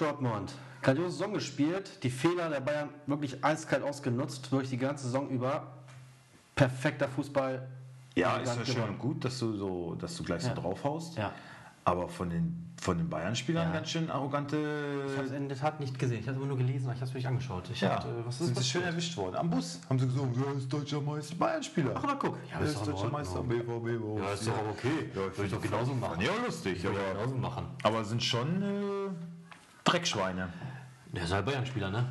Dortmund. Grandiose Saison gespielt, die Fehler der Bayern wirklich eiskalt ausgenutzt, durch die ganze Saison über. Perfekter Fußball. Ja, ist ja schön und gut, dass du so, dass du gleich Ja. so draufhaust. Ja. Aber von den, von den Bayern-Spielern Ja. ganz schön arrogante. Ich habe es in der Tat nicht gesehen. Ich habe es immer nur gelesen, aber ich habe es mir nicht angeschaut. Ich ja, dachte, äh, was ist sind das? sie schön erwischt worden. Am Bus haben sie gesagt, ja, ist deutscher Meister, Bayern-Spieler. Ach, na guck. Ja, Ja, ist deutscher Meister, BVB. Ja, ist doch auch okay. Würde ich doch genauso machen. Ja, lustig, ich aber, genauso machen. aber sind schon äh, Dreckschweine. Der ist halt Bayern-Spieler, ne?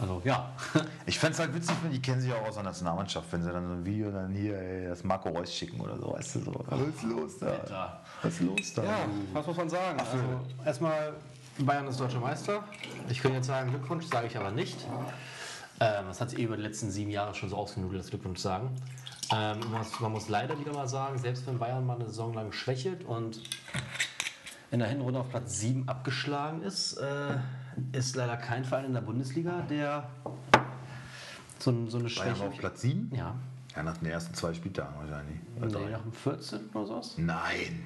Also, ja. Ich fände es halt witzig, wenn die kennen sich auch aus der Nationalmannschaft, wenn sie dann so ein Video dann hier ey, das Marco Reus schicken oder so, weißt du so. Was ist los da? Da. Was ist los da? Ja, was muss man sagen? Also, erstmal, Bayern ist deutscher Meister. Ich könnte jetzt sagen, Glückwunsch, sage ich aber nicht. Ähm, das hat sich eh über die letzten sieben Jahre schon so ausgenudelt, das Glückwunsch sagen. Ähm, man, muss, man muss leider wieder mal sagen, selbst wenn Bayern mal eine Saison lang schwächelt und in der Hinrunde auf Platz 7 abgeschlagen ist, äh, ist leider kein Verein in der Bundesliga, der so, so eine Bayern Schwäche. auf Platz 7? Ja, Ja, nach den ersten zwei Spieltagen wahrscheinlich. nee, nach dem 14. oder sowas. Nein,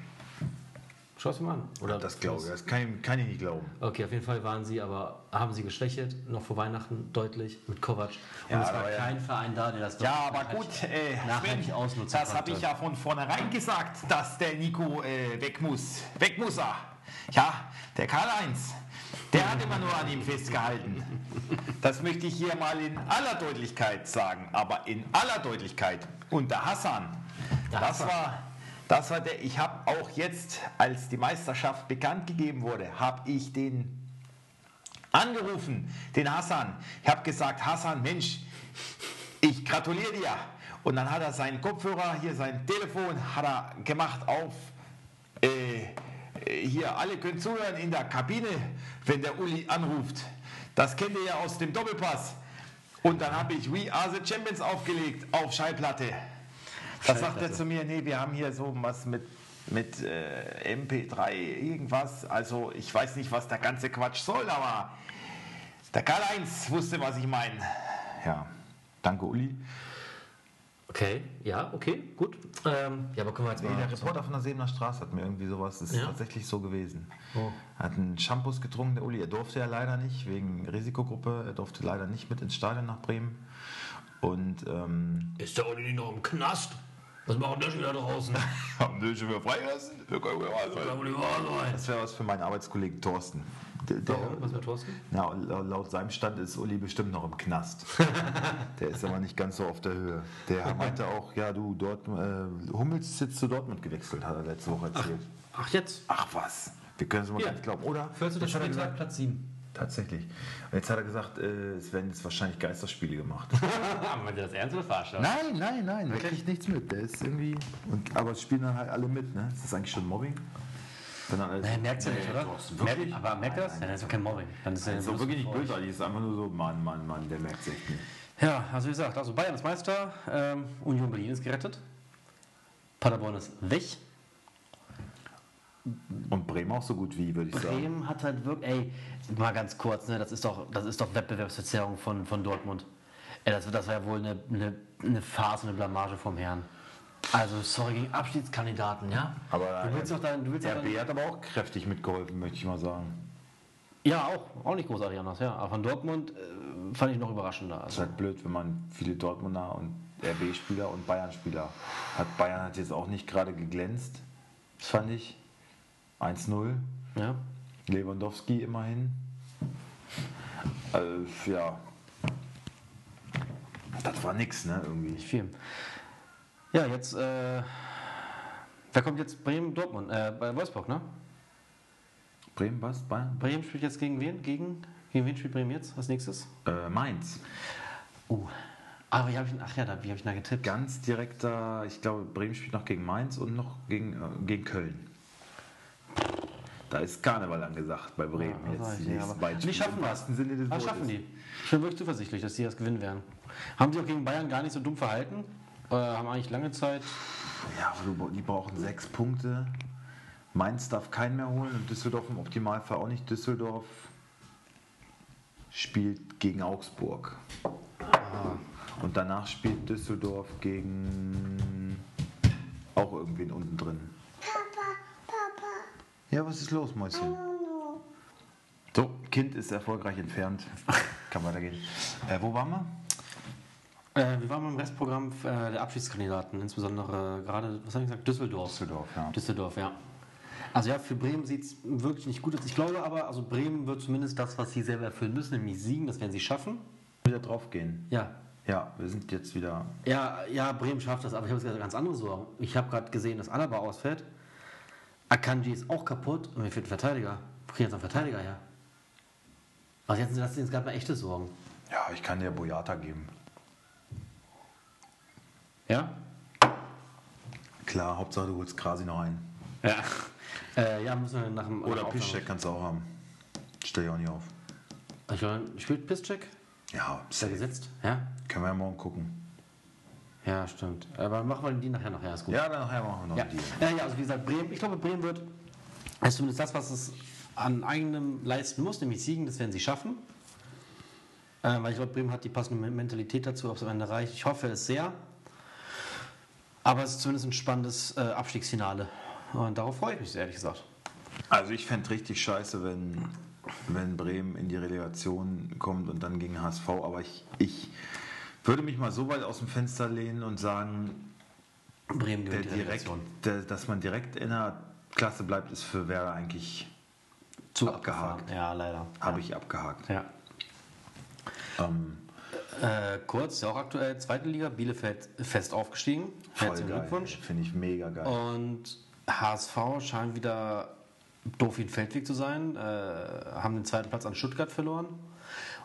Schau es mal an. Oder das glaube ich, das kann, ich- kann ich nicht glauben. Okay, auf jeden Fall waren sie, aber haben sie geschwächelt, noch vor Weihnachten deutlich mit Kovac. Und Ja, es war ja. kein Verein da, der das Ja, aber gut, äh, nachhaltig ausnutzen das habe ich ja von vornherein gesagt, dass der Nico äh, weg muss. Weg muss er. Ja, der Karl-Heinz, der hat immer nur an ihm festgehalten. Das möchte ich hier mal in aller Deutlichkeit sagen, aber in aller Deutlichkeit. Und der Hassan, Der das Hassan. war... Das war der, ich habe auch jetzt, als die Meisterschaft bekannt gegeben wurde, habe ich den angerufen, den Hassan. Ich habe gesagt, Hassan, Mensch, ich gratuliere dir. Und dann hat er seinen Kopfhörer, hier sein Telefon, hat er gemacht auf, äh, äh, hier, alle können zuhören in der Kabine, wenn der Uli anruft. Das kennt ihr ja aus dem Doppelpass. Und dann habe ich We Are the Champions aufgelegt auf Schallplatte. Da sagt er zu mir, nee, wir haben hier so was mit, mit äh, MP3, irgendwas. Also ich weiß nicht, was der ganze Quatsch soll, aber der Karl-Heinz wusste, was ich meine. Ja, danke Uli. Okay, ja, okay, gut. Ähm, ja, aber können wir jetzt Nee, mal... der Reporter von der Sebener Straße hat mir irgendwie sowas, das ist Ja? tatsächlich so gewesen. Oh. Er hat einen Shampoos getrunken, der Uli. Er durfte ja leider nicht, wegen Risikogruppe. Er durfte leider nicht mit ins Stadion nach Bremen. Und ähm, Ist der Uli noch im Knast? Was machen schon wieder draußen? haben die schon wieder freigelassen? Wir können wahr sein. Das wäre was für meinen Arbeitskollegen Thorsten. Der, der, Warum? Was mit Thorsten? na, laut, laut seinem Stand ist Uli bestimmt noch im Knast. der ist aber nicht ganz so auf der Höhe. Der meinte auch, ja du, dort, äh, Hummels ist jetzt zu Dortmund gewechselt, hat er letzte Woche erzählt. Ach, jetzt? Ach, was? Wir können es mal Ja. gar nicht glauben, oder? 14. Jetzt hat er Spieltag, gesagt, Platz 7. tatsächlich. Und jetzt hat er gesagt, äh, es werden jetzt wahrscheinlich Geisterspiele gemacht. Haben wir das ernst oder verarscht? nein, nein, nein, der kriegt nichts mit. Der ist irgendwie. Und, aber es spielen dann halt alle mit, ne? Ist das eigentlich schon Mobbing? Wenn dann alles Nein, merkt ja nicht, oder? Merkt, aber merkt er das? Ja, das ist doch kein Mobbing. Dann ist er Das ist doch wirklich nicht bösartig, es ist einfach nur so, Mann, Mann, Mann, der merkt es echt nicht. Ja, also wie gesagt, also Bayern ist Meister, ähm, Union Berlin ist gerettet, Paderborn ist weg, Und Bremen auch so gut wie, würde ich sagen. Bremen hat halt wirklich, ey, mal ganz kurz, ne, das ist doch, das ist doch Wettbewerbsverzerrung von, von Dortmund. Ey, das, das war ja wohl eine, eine, eine Farce, eine Blamage vom Herrn. Also, sorry, gegen Abschiedskandidaten, ja? Aber du willst doch dein, du willst RB dein, hat aber auch kräftig mitgeholfen, möchte ich mal sagen. Ja, auch, auch nicht großartig anders, ja. Aber von Dortmund äh, fand ich noch überraschender. Es ist Also, halt blöd, wenn man viele Dortmunder und RB-Spieler und Bayern-Spieler hat. Bayern hat jetzt auch nicht gerade geglänzt, das fand ich. 1-0. ja. Lewandowski immerhin. Äh, ja. Das war nix, ne, irgendwie. Nicht viel. Ja, jetzt, äh, wer kommt jetzt? Bremen, Dortmund, äh, bei Wolfsburg, ne? Bremen, was? Bayern? Bremen spielt jetzt gegen wen? Gegen, gegen wen spielt Bremen jetzt als nächstes? Äh, Mainz. Uh. Aber wie habe ich, ach ja, da, wie habe ich da getippt? Ganz direkter, ich glaube, Bremen spielt noch gegen Mainz und noch gegen, äh, gegen Köln. Da ist Karneval angesagt bei Bremen Ja, jetzt. ich nächsten aber die schaffen das. Sinne Das Wortes. schaffen die. Ich bin wirklich zuversichtlich, dass die das gewinnen werden. Haben die auch gegen Bayern gar nicht so dumm verhalten? Äh, haben eigentlich lange Zeit. Ja, aber du, die brauchen sechs Punkte. Mainz darf keinen mehr holen und Düsseldorf im Optimalfall auch nicht. Düsseldorf spielt gegen Augsburg. Und danach spielt Düsseldorf gegen auch irgendwen unten drin. Ja, was ist los, Mäuschen? So, Kind ist erfolgreich entfernt. Kann weitergehen. Äh, wo waren wir? Äh, wir waren beim Restprogramm äh, der Abschiedskandidaten, insbesondere gerade, was habe ich gesagt, Düsseldorf. Düsseldorf, ja. Düsseldorf, ja. Also ja, für Bremen sieht es wirklich nicht gut aus. Ich glaube aber, also Bremen wird zumindest das, was sie selber erfüllen müssen, nämlich siegen, das werden sie schaffen. Wieder draufgehen. Ja. Ja, wir sind jetzt wieder. Ja, ja, Bremen schafft das, aber ich habe jetzt ganz andere Sorgen. Ich habe gerade gesehen, dass Alaba ausfällt. Akanji ist auch kaputt und mir fehlt ein Verteidiger. Wo kriegen jetzt einen Verteidiger her? Also jetzt, das sind jetzt gerade mal echte Sorgen. Ja, ich kann dir Boyata geben. Ja? Klar, Hauptsache du holst Krasi noch ein. Ja. Äh, ja, müssen wir nach dem. Oder Piszczek kannst du auch haben. Stell ich auch nicht auf. Ich glaube, spielt Piszczek? Ja, Ist er safe. gesetzt? Ja? Können wir ja morgen gucken. Ja, stimmt. Aber machen wir die nachher noch. Ja, ist gut. Ja, dann nachher machen wir noch Ja. Deal. ja, ja, also wie gesagt, Bremen, ich glaube, Bremen wird, ist zumindest das, was es an eigenem leisten muss, nämlich siegen, das werden sie schaffen. Äh, weil ich glaube, Bremen hat die passende Mentalität dazu, ob es am Ende reicht. Ich hoffe es sehr. Aber es ist zumindest ein spannendes äh, Abstiegsfinale. Und darauf freue ich mich, ehrlich gesagt. Also ich fände richtig scheiße, wenn, wenn Bremen in die Relegation kommt und dann gegen HSV. Aber ich, ich würde mich mal so weit aus dem Fenster lehnen und sagen, Bremen der gewinnt die direkt, der, dass man direkt in der Klasse bleibt, ist für Werder eigentlich Zu abgehakt. Ja, leider. Habe ich abgehakt. Ja. Ähm, Äh, kurz, ja auch aktuell zweite Liga, Bielefeld fest aufgestiegen. Herzlichen. Glückwunsch. Finde ich mega geil. Und HSV scheint wieder doof wie ein Feldweg zu sein. Äh, haben den zweiten Platz an Stuttgart verloren.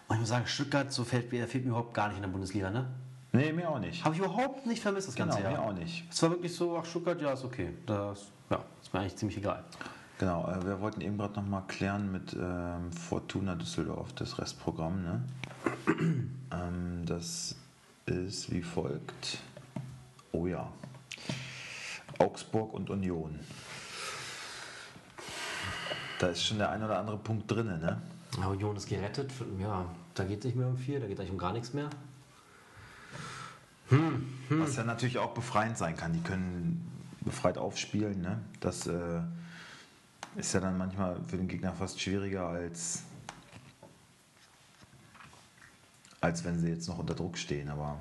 Und ich muss sagen, Stuttgart so fällt, mir- fehlt mir überhaupt gar nicht in der Bundesliga. Ne? Nee, mir auch nicht. Habe ich überhaupt nicht vermisst das Genau, ganze mir Jahr. auch nicht. Es war wirklich so, ach Stuttgart, ja, ist okay. Das ja, ist mir eigentlich ziemlich egal. Genau, äh, wir wollten eben gerade noch mal klären mit ähm, Fortuna Düsseldorf, das Restprogramm. Ne? ähm, das ist wie folgt. Oh ja. Augsburg und Union. Da ist schon der ein oder andere Punkt drin, ne? Aber Union ist gerettet. Ja, da geht es nicht mehr um viel, da geht es eigentlich um gar nichts mehr. Was ja natürlich auch befreiend sein kann. Die können befreit aufspielen. Ne? Das äh, ist ja dann manchmal für den Gegner fast schwieriger als, als wenn sie jetzt noch unter Druck stehen. Aber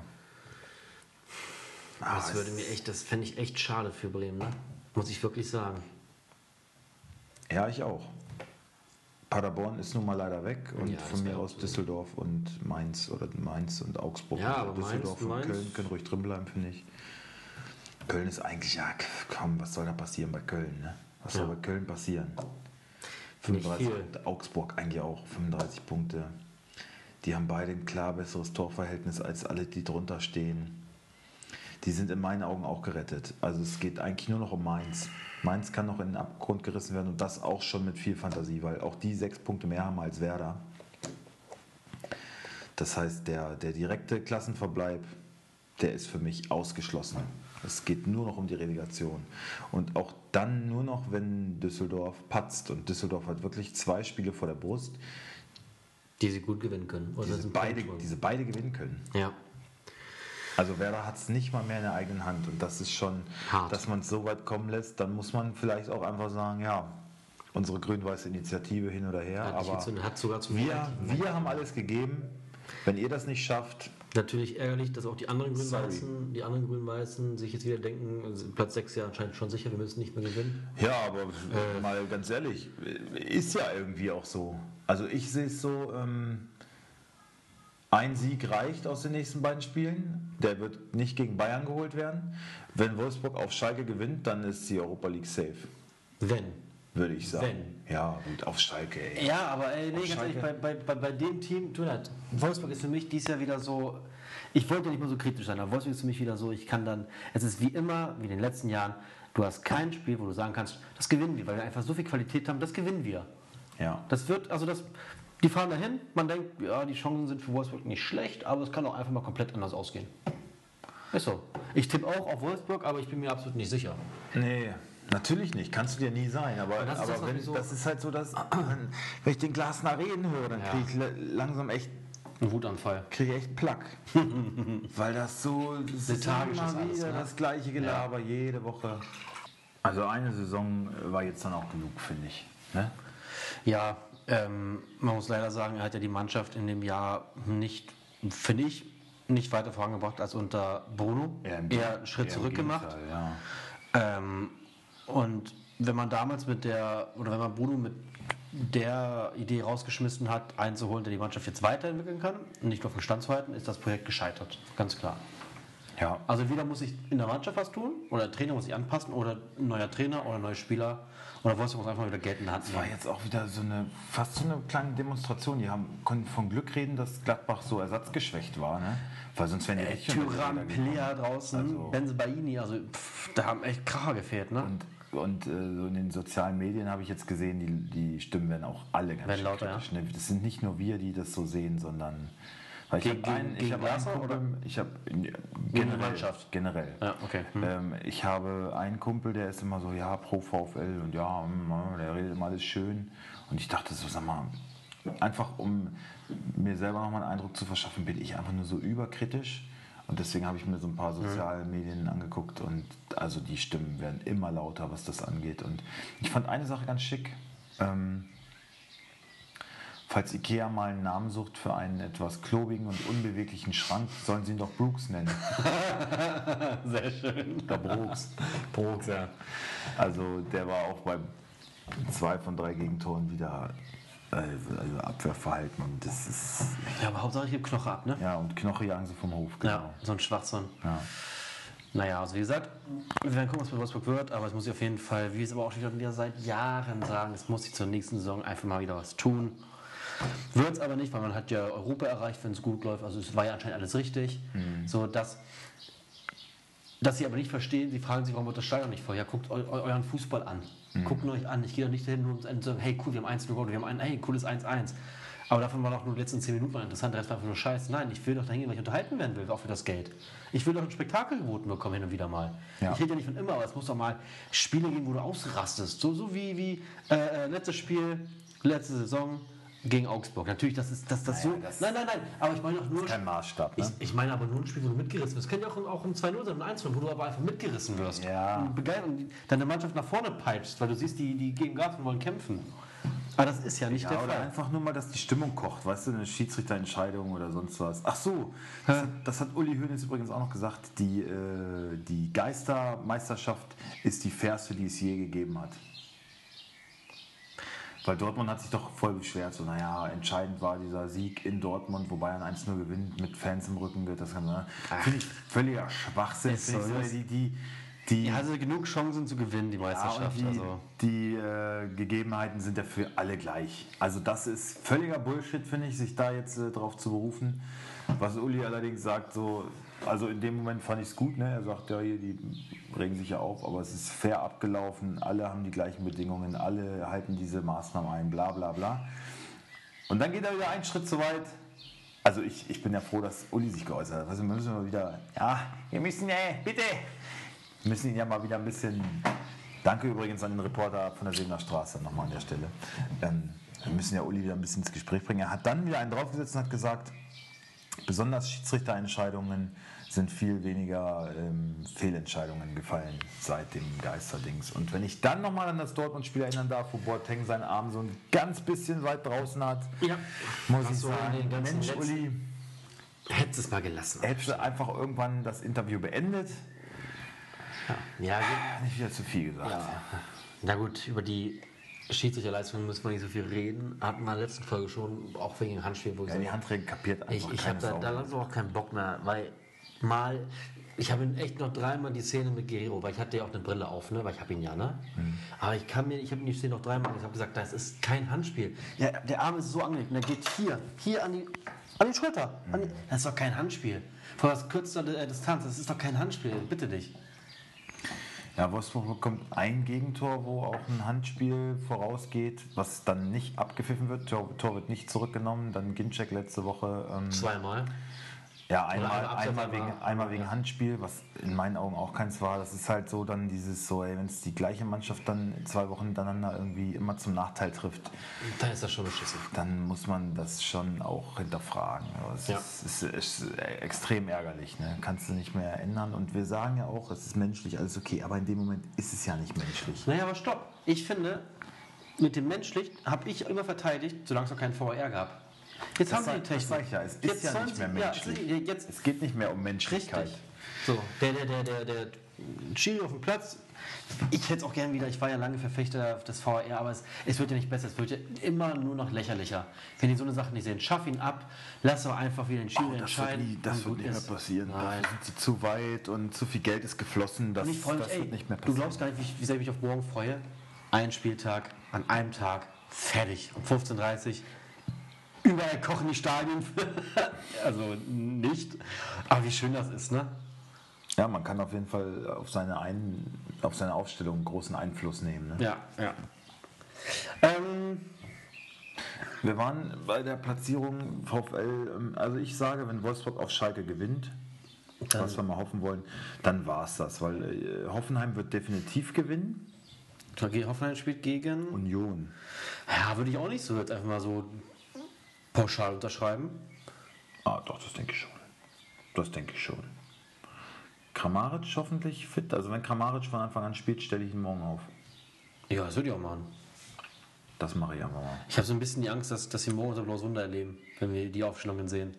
Ah, das würde mir echt, das fände ich echt schade für Bremen, ne? Muss ich wirklich sagen. ja, ich auch. Paderborn ist nun mal leider weg und Ja, von mir aus so. Düsseldorf und Mainz oder Mainz und Augsburg. Ja, aber Mainz- Düsseldorf und Mainz- Köln können ruhig drin bleiben, finde ich. Köln ist eigentlich, ja, komm, was soll da passieren bei Köln? Ne? Was Ja. soll bei Köln passieren? Finde ich 35 viel. Punkte. Augsburg eigentlich auch 35 Punkte. Die haben beide ein klar besseres Torverhältnis als alle, die drunter stehen. Die sind in meinen Augen auch gerettet. Also es geht eigentlich nur noch um Mainz. Mainz kann noch in den Abgrund gerissen werden und das auch schon mit viel Fantasie, weil auch die sechs Punkte mehr haben als Werder. Das heißt, der, der direkte Klassenverbleib, der ist für mich ausgeschlossen. Es geht nur noch um die Relegation. Und auch dann nur noch, wenn Düsseldorf patzt. Und Düsseldorf hat wirklich zwei Spiele vor der Brust, Die sie gut gewinnen können. Oder diese beide, diese beide gewinnen können. Ja. Also Werder hat es nicht mal mehr in der eigenen Hand. Und das ist schon, Hart. dass man es so weit kommen lässt, dann muss man vielleicht auch einfach sagen, ja, unsere grün-weiße Initiative hin oder her. Hat, aber zu, hat sogar zu wir, wir haben alles gegeben. Wenn ihr das nicht schafft, Natürlich ärgerlich, dass auch die anderen. Grün-Weißen, die anderen Grün-Weißen sich jetzt wieder denken, also Platz 6 ja anscheinend schon sicher, wir müssen nicht mehr gewinnen. Ja, aber mal ganz ehrlich, ist ja irgendwie auch so. Also ich sehe es so, ähm, ein Sieg reicht aus den nächsten beiden Spielen. Der wird nicht gegen Bayern geholt werden. Wenn Wolfsburg auf Schalke gewinnt, dann ist die Europa League safe, Wenn. würde ich sagen. Ja, gut, auf Schalke, ey. Ja, aber ey, nee, Auf ganz ehrlich, bei, bei, bei, bei dem Team, tut mir leid, Wolfsburg ist für mich dieses Jahr wieder so, ich wollte ja nicht mehr so kritisch sein, aber Wolfsburg ist für mich wieder so, ich kann dann, es ist wie immer, wie in den letzten Jahren, du hast kein Spiel, wo du sagen kannst, das gewinnen wir, weil wir einfach so viel Qualität haben, das gewinnen wir. Ja. Das wird, also das, die fahren dahin, man denkt, ja, die Chancen sind für Wolfsburg nicht schlecht, aber es kann auch einfach mal komplett anders ausgehen. Ist so. Ich tippe auch auf Wolfsburg, aber ich bin mir absolut nicht sicher. Nee, natürlich nicht. Kannst du dir nie sein. Aber, das ist aber das, was wenn, so- das ist halt so, dass wenn, ich den Glasner reden höre, dann Ja. kriege ich la- langsam echt Ein Wutanfall. kriege ich echt Plack. Weil das so das ist immer ist alles, wieder ne? das gleiche Gelaber jede Woche. Also eine Saison war jetzt dann auch genug, finde ich. Ne? Ja, ähm, man muss leider sagen, er hat ja die Mannschaft in dem Jahr nicht, finde ich, nicht weiter vorangebracht als unter Bruno. Eher im- Eher einen Schritt zurück gemacht. Ja. Ähm, und wenn man damals mit der, oder wenn man Bruno mit der Idee rausgeschmissen hat, einzuholen, der die Mannschaft jetzt weiterentwickeln kann, und nicht nur auf den Stand zu halten, ist das Projekt gescheitert. Ganz klar. ja. Also entweder muss ich in der Mannschaft was tun, oder der Trainer muss sich anpassen, oder ein neuer Trainer oder ein neuer Spieler. Oder Wolfsburg muss einfach mal wieder Geld in Hand Es war jetzt auch wieder so eine, fast so eine kleine Demonstration. Die haben, konnten von Glück reden, dass Gladbach so ersatzgeschwächt war, ne? Weil sonst wären die Äh, die Tyram. Player draußen, Also- Benzebaini, also pff, da haben echt Kracher gefehlt, ne? Und, und äh, so in den sozialen Medien habe ich jetzt gesehen, die, die Stimmen werden auch alle ganz Werden lauter, kritisch, ne? Das sind nicht nur wir, die das so sehen, sondern weil ich habe einen, ich habe Glasner, Kumpel, ich habe generell, Mannschaft? generell. Ja, okay. Hm. Ähm, ich habe einen Kumpel, der ist immer so, ja, pro VfL und ja, mm, der redet immer alles schön. Und ich dachte so, sag mal, einfach um mir selber nochmal einen Eindruck zu verschaffen, bin ich einfach nur so überkritisch. Und deswegen habe ich mir so ein paar soziale Medien angeguckt und also die Stimmen werden immer lauter, was das angeht. Und ich fand eine Sache ganz schick. Ähm, Falls Ikea mal einen Namen sucht für einen etwas klobigen und unbeweglichen Schrank, sollen sie ihn doch Brooks nennen. Sehr schön. Oder Brooks. Brooks, ja. Also der war auch bei zwei von drei Gegentoren wieder also, also Abwehrverhalten und das ist Ja, aber Hauptsache ich gebe Knoche ab, ne? ja und Knoche jagen sie vom Hof Ja, genau. so ein Schwachsinn. Ja. Naja, also wie gesagt, wir werden gucken, was bei Wolfsburg wird, aber es muss sich auf jeden Fall, wie es aber auch schon wieder seit Jahren sagen, es muss sich zur nächsten Saison einfach mal wieder was tun. Wird es aber nicht, weil man hat ja Europa erreicht, wenn es gut läuft. Also es war ja anscheinend alles richtig. So dass, dass sie aber nicht verstehen, sie fragen sich, warum wird das Stadion nicht voll? Ja, guckt eu eu euren Fußball an. Guckt ihn euch an. Ich gehe doch nicht dahin, nur um zu sagen, hey cool, wir haben 1 gewonnen, wir haben ein, hey, cooles 1-1. Aber davon waren auch nur die letzten 10 Minuten interessant, der Rest war einfach nur Scheiß. Nein, ich will doch dahin gehen, weil ich unterhalten werden will, auch für das Geld. Ich will doch ein Spektakel geboten bekommen hin und wieder mal. Ja. Ich rede ja nicht von immer, aber es muss doch mal Spiele geben, wo du ausrastest. So, so wie, wie äh, äh, letztes Spiel, letzte Saison gegen Augsburg. Natürlich, das ist das, das Naja, so. das- nein, nein, nein. Aber ich meine doch nur. Kein Maßstab, ne? Ich, ich meine aber nur ein Spiel, wo du mitgerissen wirst. Kann ja auch, auch um 2-0 sein, um 1 wo du aber einfach mitgerissen wirst. Ja. Und deine Mannschaft nach vorne peitscht, weil du siehst, die, die geben Gas und wollen kämpfen. Aber das ist ja nicht Ja, der oder Fall. einfach nur mal, dass die Stimmung kocht, weißt du, eine Schiedsrichterentscheidung oder sonst was. Ach so, das hat, das hat Uli Hoeneß übrigens auch noch gesagt, die, äh, die Geistermeisterschaft ist die fairste, die es je gegeben hat. Weil Dortmund hat sich doch voll beschwert, so naja, entscheidend war dieser Sieg in Dortmund, wo Bayern 1-0 gewinnt, mit Fans im Rücken wird das Ganze. Finde ich völliger Schwachsinn. Ist so, die, die, die, Die hatte genug Chancen zu gewinnen, die ja, Meisterschaft. die, also. die äh, Gegebenheiten sind ja für alle gleich. Also das ist völliger Bullshit, finde ich, sich da jetzt äh, drauf zu berufen. Was Uli allerdings sagt, so, also in dem Moment fand ich es gut, ne? Er sagt, ja, hier, die regen sich ja auf, aber es ist fair abgelaufen, alle haben die gleichen Bedingungen, alle halten diese Maßnahmen ein, bla bla bla. Und dann geht er wieder einen Schritt zu weit. Also ich, ich bin ja froh, dass Uli sich geäußert hat. Also wir müssen mal wieder, ja, wir müssen, äh, bitte, wir müssen ihn ja mal wieder ein bisschen. Danke übrigens an den Reporter von der Sebener Straße nochmal an der Stelle. Ähm, wir müssen ja Uli wieder ein bisschen ins Gespräch bringen. Er hat dann wieder einen draufgesetzt und hat gesagt, besonders Schiedsrichterentscheidungen sind viel weniger ähm, Fehlentscheidungen gefallen seit dem Geisterdings. Und wenn ich dann nochmal an das Dortmund-Spiel erinnern darf, wo Boateng seinen Arm so ein ganz bisschen weit draußen hat, Ja. muss Ach ich so, sagen, Mensch, letzten- Uli, Hättest es mal gelassen. hättest du einfach irgendwann das Interview beendet? Ja, gut. Nicht wieder zu viel gesagt. Ja. Na gut, über die Schiedsrichterleistung müssen wir nicht so viel reden. Hatten wir in der letzten Folge schon, auch wegen dem Handspiel, wo ich Ja, so- die Handregel kapiert einfach Ich, ich habe da, da langsam auch keinen Bock mehr, weil mal, ich habe echt noch dreimal die Szene mit Guerrero, weil ich hatte ja auch eine Brille auf, ne, weil ich habe ihn ja, ne. Aber ich kann mir, ich habe die Szene noch dreimal, ich habe gesagt, das ist kein Handspiel. Ja, der Arm ist so angelegt und der geht hier, hier an die, an die Schulter. An die, das ist doch kein Handspiel. Von was kürzester Distanz, das ist doch kein Handspiel, bitte dich. Ja, Wolfsburg bekommt ein Gegentor, wo auch ein Handspiel vorausgeht, was dann nicht abgepfiffen wird. Tor, Tor wird nicht zurückgenommen. Dann Ginczek letzte Woche. Ähm, Zweimal. Ja, einmal, einmal, wegen, einmal wegen Handspiel, was in meinen Augen auch keins war. Das ist halt so dann dieses so, wenn es die gleiche Mannschaft dann zwei Wochen hintereinander irgendwie immer zum Nachteil trifft, Dann ist das schon beschissen. dann muss man das schon auch hinterfragen. Aber Es Ja. ist, ist, ist extrem ärgerlich. Ne? Kannst du nicht mehr ändern. Und wir sagen ja auch, es ist menschlich, alles okay. Aber in dem Moment ist es ja nicht menschlich. Naja, aber stopp. Ich finde, mit dem menschlich habe ich immer verteidigt, solange es noch keinen VR gab. Jetzt haben sie die das Technik. sag ich ja, es ist Jetzt ja nicht mehr menschlich. Ja, jetzt Es geht nicht mehr um Menschlichkeit. Richtig. So, der, der, der, der, der Schiri auf dem Platz. Ich hätte es auch gern wieder, ich war ja lange Verfechter des VR, aber es, es wird ja nicht besser, es wird ja immer nur noch lächerlicher. Wenn die so eine Sache nicht sehen, schaff ihn ab, lass doch einfach wieder den Schiri Oh, das wird, entscheiden. nie, das wird nicht mehr passieren. Nein. Dafür sind sie zu weit und zu viel Geld ist geflossen. Das, mich, das ey, wird nicht mehr du passieren. glaubst gar nicht, wie, wie sehr ich mich auf morgen freue. Ein Spieltag, an einem Tag, fertig. Um 15.30 Uhr. Überall kochen die Stadien. also nicht. Aber wie schön das ist, ne? Ja, man kann auf jeden Fall auf seine, Ein auf seine Aufstellung großen Einfluss nehmen. Ne? Ja, ja. Ähm, Wir waren bei der Platzierung VfL, ähm, also ich sage, wenn Wolfsburg auf Schalke gewinnt, was wir mal hoffen wollen, dann war es das, weil äh, Hoffenheim wird definitiv gewinnen. Hoffenheim spielt gegen. Union. Ja, würde ich auch nicht so jetzt einfach mal so pauschal unterschreiben. Ah, doch, das denke ich schon. Das denke ich schon. Kramaric hoffentlich fit. Also wenn Kramaric von Anfang an spielt, stelle ich ihn morgen auf. Ja, das würde ich auch machen. Das mache ich einfach mal. Ich habe so ein bisschen die Angst, dass, dass wir morgen unser blaues Wunder erleben, wenn wir die Aufstellungen sehen.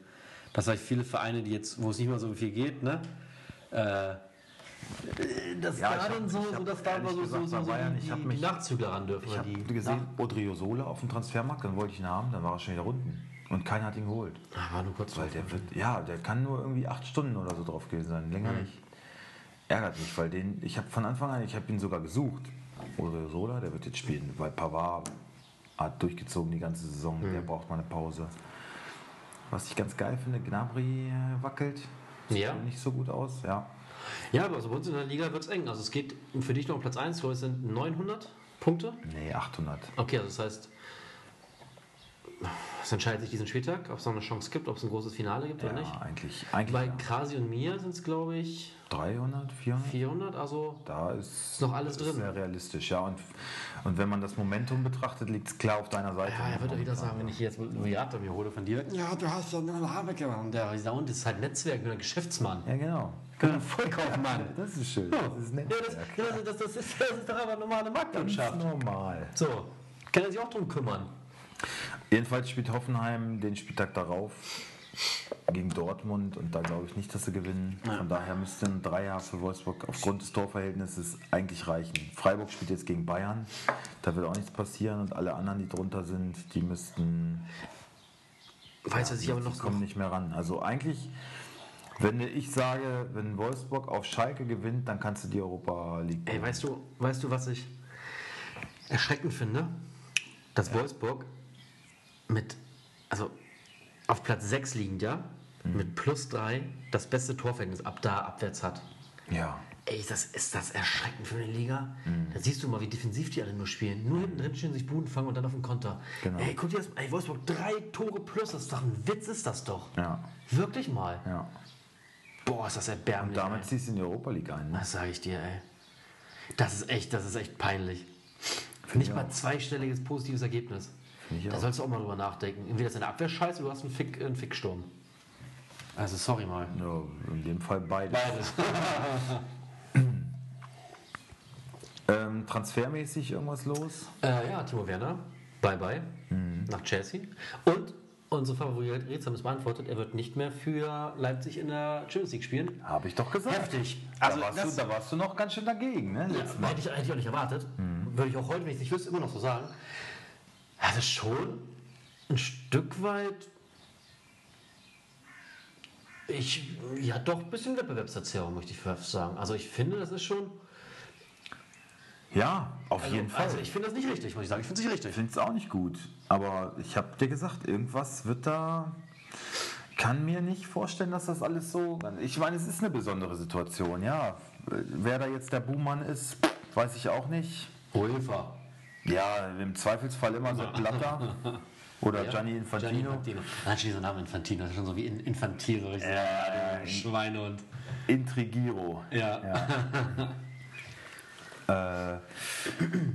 Dass vielleicht viele Vereine, die jetzt, wo es nicht mehr so viel geht, ne? Äh, das Ja, gerade hab- so, so, dass da aber so, so, so, Bayern, die, ich hab die mich- Nachzügler ran dürfen. Ich habe gesehen, Odriozola auf dem Transfermarkt, dann wollte ich ihn haben, dann war er schon wieder unten. Und keiner hat ihn geholt. Ah, war nur kurz Weil der wird, ja, der kann nur irgendwie acht Stunden oder so drauf gewesen sein, länger nicht. Ärgert mich, weil den, ich habe von Anfang an, ich habe ihn sogar gesucht. Odriozola, der wird jetzt spielen, weil Pavard hat durchgezogen die ganze Saison, der braucht mal eine Pause. Was ich ganz geil finde, Gnabry wackelt. Sieht Ja. nicht so gut aus, ja. Ja, aber also bei uns in der Liga wird es eng. Also es geht für dich noch um Platz 1, wo es sind 900 Punkte. Nee, 800. Okay, also das heißt, es entscheidet sich diesen Spieltag, ob es noch eine Chance gibt, ob es ein großes Finale gibt Ja, oder nicht. eigentlich, eigentlich Bei ja. Krasi und mir sind es, glaube ich, 300, 400. 400. Also Da ist, noch alles ist drin. sehr realistisch, ja. Und, und wenn man das Momentum betrachtet, liegt es klar auf deiner Seite. Ja, er wird ja wieder sagen, wenn ich hier jetzt Milliarden mir hole von dir, ja, du hast ja nur eine Habe gemacht. Der Hund ist halt Netzwerk, ein Geschäftsmann. Ja, genau. Ein Vollkaufmann. Das ist schön. Ja, Das ist ja, das, Netzwerk. ja, das, das, das, ist, das ist doch aber normale Marktwirtschaft. normal. So, kann er sich auch drum kümmern. Jedenfalls spielt Hoffenheim den Spieltag darauf gegen Dortmund und da glaube ich nicht, dass sie gewinnen. Von daher müsste ein Dreier für Wolfsburg aufgrund des Torverhältnisses eigentlich reichen. Freiburg spielt jetzt gegen Bayern, da wird auch nichts passieren und alle anderen, die drunter sind, die müssten Weißt du, was ich aber die noch kommen nicht mehr ran. Also eigentlich, wenn ich sage, wenn Wolfsburg auf Schalke gewinnt, dann kannst du die Europa League. Ey, weißt du, weißt du, was ich erschreckend finde? Dass Wolfsburg mit, also auf Platz 6 liegend, ja, mit plus 3 das beste Torverhältnis ab da abwärts hat. Ja. Ey, das ist das erschreckend für eine Liga. Da siehst du mal, wie defensiv die alle nur spielen. Nur hinten drin stehen sich Buden fangen und dann auf den Konter. Genau. Ey, guck dir das Ey, Wolfsburg, drei Tore plus, das ist doch ein Witz, ist das doch. Ja. Wirklich mal. Ja. Boah, ist das erbärmlich. Und damit ey. ziehst du in die Europa League ein. Ne? Das sage ich dir, ey. Das ist echt, das ist echt peinlich. Nicht ich mal zweistelliges positives Ergebnis. Ich Da auch. sollst du auch mal drüber nachdenken. Entweder ist deine Abwehr scheiße oder du hast einen, Fick, einen Ficksturm. Also sorry mal. Ja, in dem Fall beide. Beides. Ähm, transfermäßig irgendwas los? äh, ja, Timo Werner, bye bye, Mhm. nach Chelsea. Und unsere Favorit Rätsel es beantwortet, er wird nicht mehr für Leipzig in der Champions League spielen. Habe ich doch gesagt. Heftig. Also da, warst das- du, da warst du noch ganz schön dagegen, ne? Ja, hätte, ich, hätte ich auch nicht erwartet. Mhm. Würde ich auch heute, wenn ich es nicht wüsste, immer noch so sagen. Das ist schon ein Stück weit. Ich, ja, doch ein bisschen Wettbewerbsverzerrung, möchte ich sagen. Also, ich finde, das ist schon. Ja, auf jeden Fall. Also, ich finde das nicht richtig, muss ich sagen. Ich finde es nicht richtig. Ich finde es auch nicht gut. Aber ich habe dir gesagt, irgendwas wird da. Kann mir nicht vorstellen, dass das alles so. Ich meine, es ist eine besondere Situation, ja. Wer da jetzt der Buhmann ist, weiß ich auch nicht. UEFA. Ja, im Zweifelsfall immer Sepp Blatter oder Ja, Gianni Infantino. Gianni Infantino. Nein, schon dieser Name Infantino, das ist schon so wie in, Infantino. Ich so, Ja, du Schweine und. Intrigiro. Ja. Äh,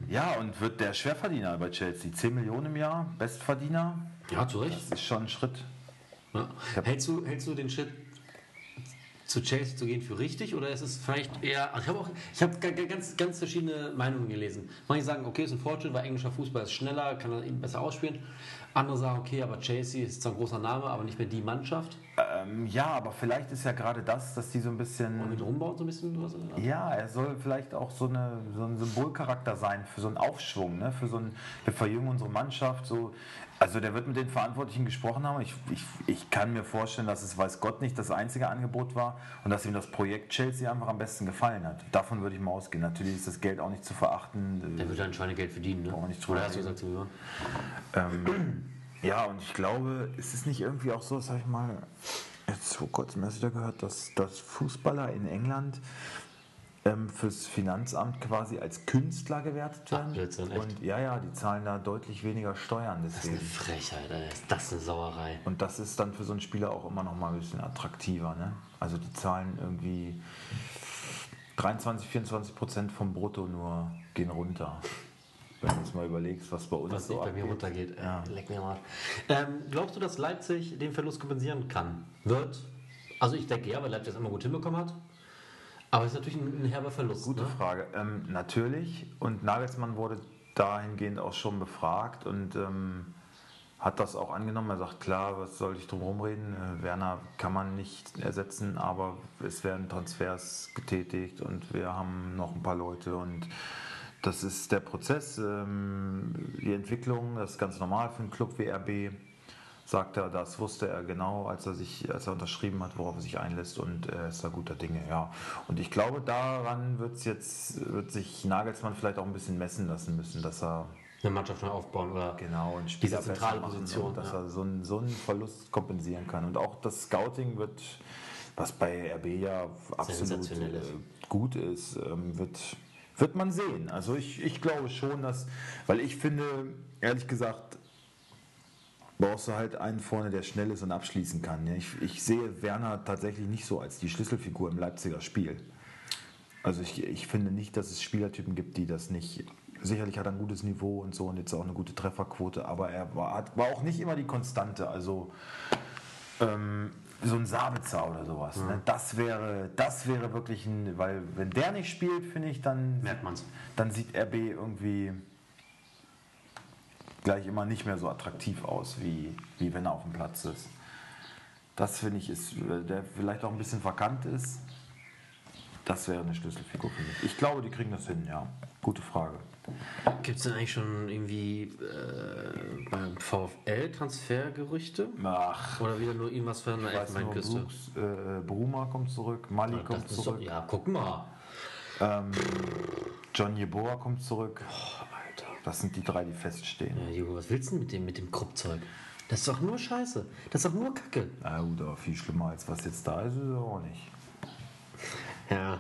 ja, und wird der Schwerverdiener bei Chelsea. 10 Millionen im Jahr, Bestverdiener. Ja, zu Recht. Das ist schon ein Schritt. Ja. Hältst, du, hältst du den Schritt zu Chelsea zu gehen für richtig oder ist es vielleicht eher. Also ich habe auch ich ga- ganz, ganz verschiedene Meinungen gelesen. Manche sagen, okay, ist ein Fortschritt, weil englischer Fußball ist schneller, kann er ihn besser ausspielen. Andere sagen, okay, aber Chelsea ist zwar ein großer Name, aber nicht mehr die Mannschaft. Ähm, ja, aber vielleicht ist ja gerade das, dass die so ein Und bisschen. mit rumbauen so ein bisschen was. Ja, er soll vielleicht auch so, eine, so ein Symbolcharakter sein für so einen Aufschwung, ne? für so ein, wir verjüngen unsere Mannschaft. So. Also der wird mit den Verantwortlichen gesprochen haben. Ich, ich, ich kann mir vorstellen, dass es, weiß Gott, nicht das einzige Angebot war und dass ihm das Projekt Chelsea einfach am besten gefallen hat. Davon würde ich mal ausgehen. Natürlich ist das Geld auch nicht zu verachten. Der wird dann Schweinegeld verdienen, ne? Wir nicht drüber Oder hast du gesagt, Simon? Ähm, ja, und ich glaube, ist es nicht irgendwie auch so, sag ich mal, jetzt vor kurzem erst wieder gehört, dass, dass Fußballer in England ähm, fürs Finanzamt quasi als Künstler gewertet werden. Ach, Blödsinn, echt? und ja, ja, die zahlen da deutlich weniger Steuern Das ist eine deswegen. Frechheit, Alter. Ist das eine Sauerei? Und das ist dann für so einen Spieler auch immer noch mal ein bisschen attraktiver. Ne? Also die zahlen irgendwie 23, 24 Prozent vom Brutto nur gehen runter. Wenn du es mal überlegst, was bei uns Was so bei mir abgeht. runtergeht. Äh, Ja. Leck mir am Arsch. Ähm, glaubst du, dass Leipzig den Verlust kompensieren kann? Wird? Also ich denke ja, weil Leipzig das immer gut hinbekommen hat. Aber es ist natürlich ein, ein herber Verlust. Gute ne? Frage. Ähm, natürlich. Und Nagelsmann wurde dahingehend auch schon befragt und ähm, hat das auch angenommen. Er sagt, klar, was soll ich drum herum reden? Äh, Werner kann man nicht ersetzen, aber es werden Transfers getätigt und wir haben noch ein paar Leute und das ist der Prozess, ähm, die Entwicklung, das ist ganz normal für einen Club wie RB. Sagt er, das wusste er genau, als er sich, als er unterschrieben hat, worauf er sich einlässt und er ist da guter Dinge, ja. Und ich glaube, daran wird's jetzt, wird sich Nagelsmann vielleicht auch ein bisschen messen lassen müssen, dass er Eine Mannschaft neu aufbauen oder genau einen Diese Spieler zentrale besser machen Position, und dass ja. er so einen, so einen Verlust kompensieren kann. Und auch das Scouting wird, was bei RB ja absolut äh, gut ist, ähm, wird, wird man sehen. Also ich, ich glaube schon, dass, weil ich finde, ehrlich gesagt, brauchst du halt einen vorne, der schnell ist und abschließen kann. Ja, Ich, ich sehe Werner tatsächlich nicht so als die Schlüsselfigur im Leipziger Spiel. Also ich, ich finde nicht, dass es Spielertypen gibt, die das nicht. Sicherlich hat er ein gutes Niveau und so und jetzt auch eine gute Trefferquote, aber er war, hat, war auch nicht immer die Konstante. Also ähm, so ein Sabitzer oder sowas. Ne? Das wäre, das wäre wirklich ein, weil wenn der nicht spielt, finde ich, dann Merkt man's. dann sieht RB irgendwie gleich immer nicht mehr so attraktiv aus, wie, wie wenn er auf dem Platz ist. Das finde ich, ist, der vielleicht auch ein bisschen verkannt ist. Das wäre eine Schlüsselfigur für mich. Ich glaube, die kriegen das hin, ja. Gute Frage. Gibt es denn eigentlich schon irgendwie äh, beim VfL Transfergerüchte? Ach, Oder wieder nur irgendwas für eine Elfenbeinküste? Brooks, äh, Bruma kommt zurück, Mali Das kommt ist doch, zurück, ja, guck mal. ähm, John Jeboa kommt zurück. Alter. Das sind die drei, die feststehen. Ja, Jugo, was willst du denn mit dem, mit dem Kruppzeug? Das ist doch nur Scheiße. Das ist doch nur Kacke. Na gut, aber viel schlimmer als was jetzt da ist, ist es auch nicht. Ja.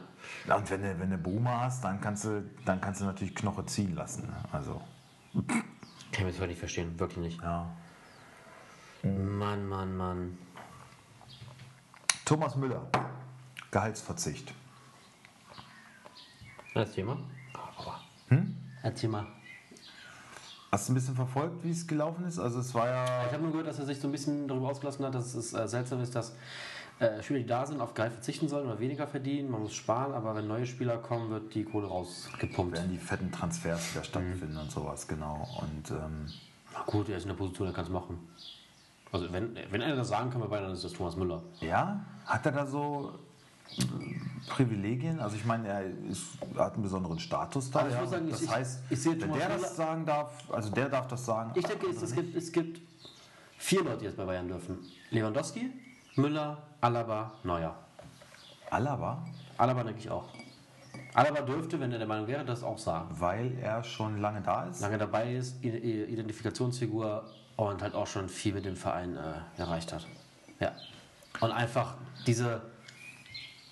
Und wenn du, wenn du Bruma hast, dann kannst du, dann kannst du natürlich Knoche ziehen lassen. ne? Also, Kann ich mir das nicht verstehen. Wirklich nicht. ja. Mann, Mann, Mann. Thomas Müller, Gehaltsverzicht. Erzähl mal. Hm? Erzähl mal. Hast du ein bisschen verfolgt, wie es gelaufen ist? Also es war ja. Ich habe nur gehört, dass er sich so ein bisschen darüber ausgelassen hat, dass es äh, seltsam ist, dass äh, Spieler, die da sind, auf Gehalt verzichten sollen oder weniger verdienen. Man muss sparen, aber wenn neue Spieler kommen, wird die Kohle rausgepumpt. werden die fetten Transfers wieder stattfinden und sowas, genau. Und ähm, Na gut, er ist in der Position, er kann es machen. Also wenn, wenn einer das sagen kann bei dann ist das Thomas Müller. ja, hat er da so Privilegien? Also ich meine, er ist, hat einen besonderen Status da. Ich ja. sagen, das ich- heißt, ich sehe wenn der das sagen darf, also der darf das sagen. Ich denke, es, es, gibt, es gibt vier Leute, die jetzt bei Bayern dürfen. Lewandowski, Müller, Alaba, Neuer. Alaba, Alaba denke ich auch. Alaba dürfte, wenn er der Meinung wäre, das auch sagen. weil er schon lange da ist. Lange dabei ist, Identifikationsfigur und halt auch schon viel mit dem Verein äh, erreicht hat. Ja. Und einfach diese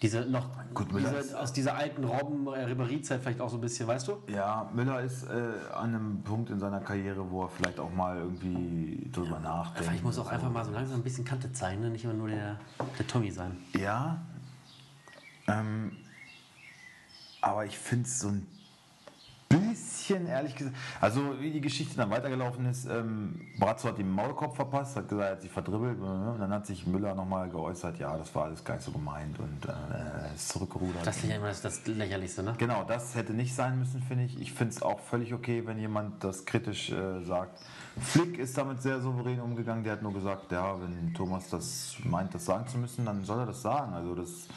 Diese noch, Gut, Müller diese, aus dieser alten Robben-Ribéry-Zeit vielleicht auch so ein bisschen, weißt du? Ja, Müller ist äh, an einem Punkt in seiner Karriere, wo er vielleicht auch mal irgendwie drüber nachdenkt. Vielleicht muss auch und einfach mal so langsam ein bisschen Kante zeigen, ne? nicht immer nur der, der Tommy sein. Ja. Ähm, aber ich finde es so ein bisschen, ehrlich gesagt. Also, wie die Geschichte dann weitergelaufen ist, ähm, Brazzo hat den Maulkorb verpasst, hat gesagt, er hat sich verdribbelt. äh, Und dann hat sich Müller nochmal geäußert, ja, das war alles gar nicht so gemeint und äh, er ist zurückgerudert. Das ist ja immer das, das Lächerlichste, ne? Genau, das hätte nicht sein müssen, finde ich. Ich finde es auch völlig okay, wenn jemand das kritisch äh, sagt. Flick ist damit sehr souverän umgegangen. Der hat nur gesagt, ja, wenn Thomas das meint, das sagen zu müssen, dann soll er das sagen. Also das,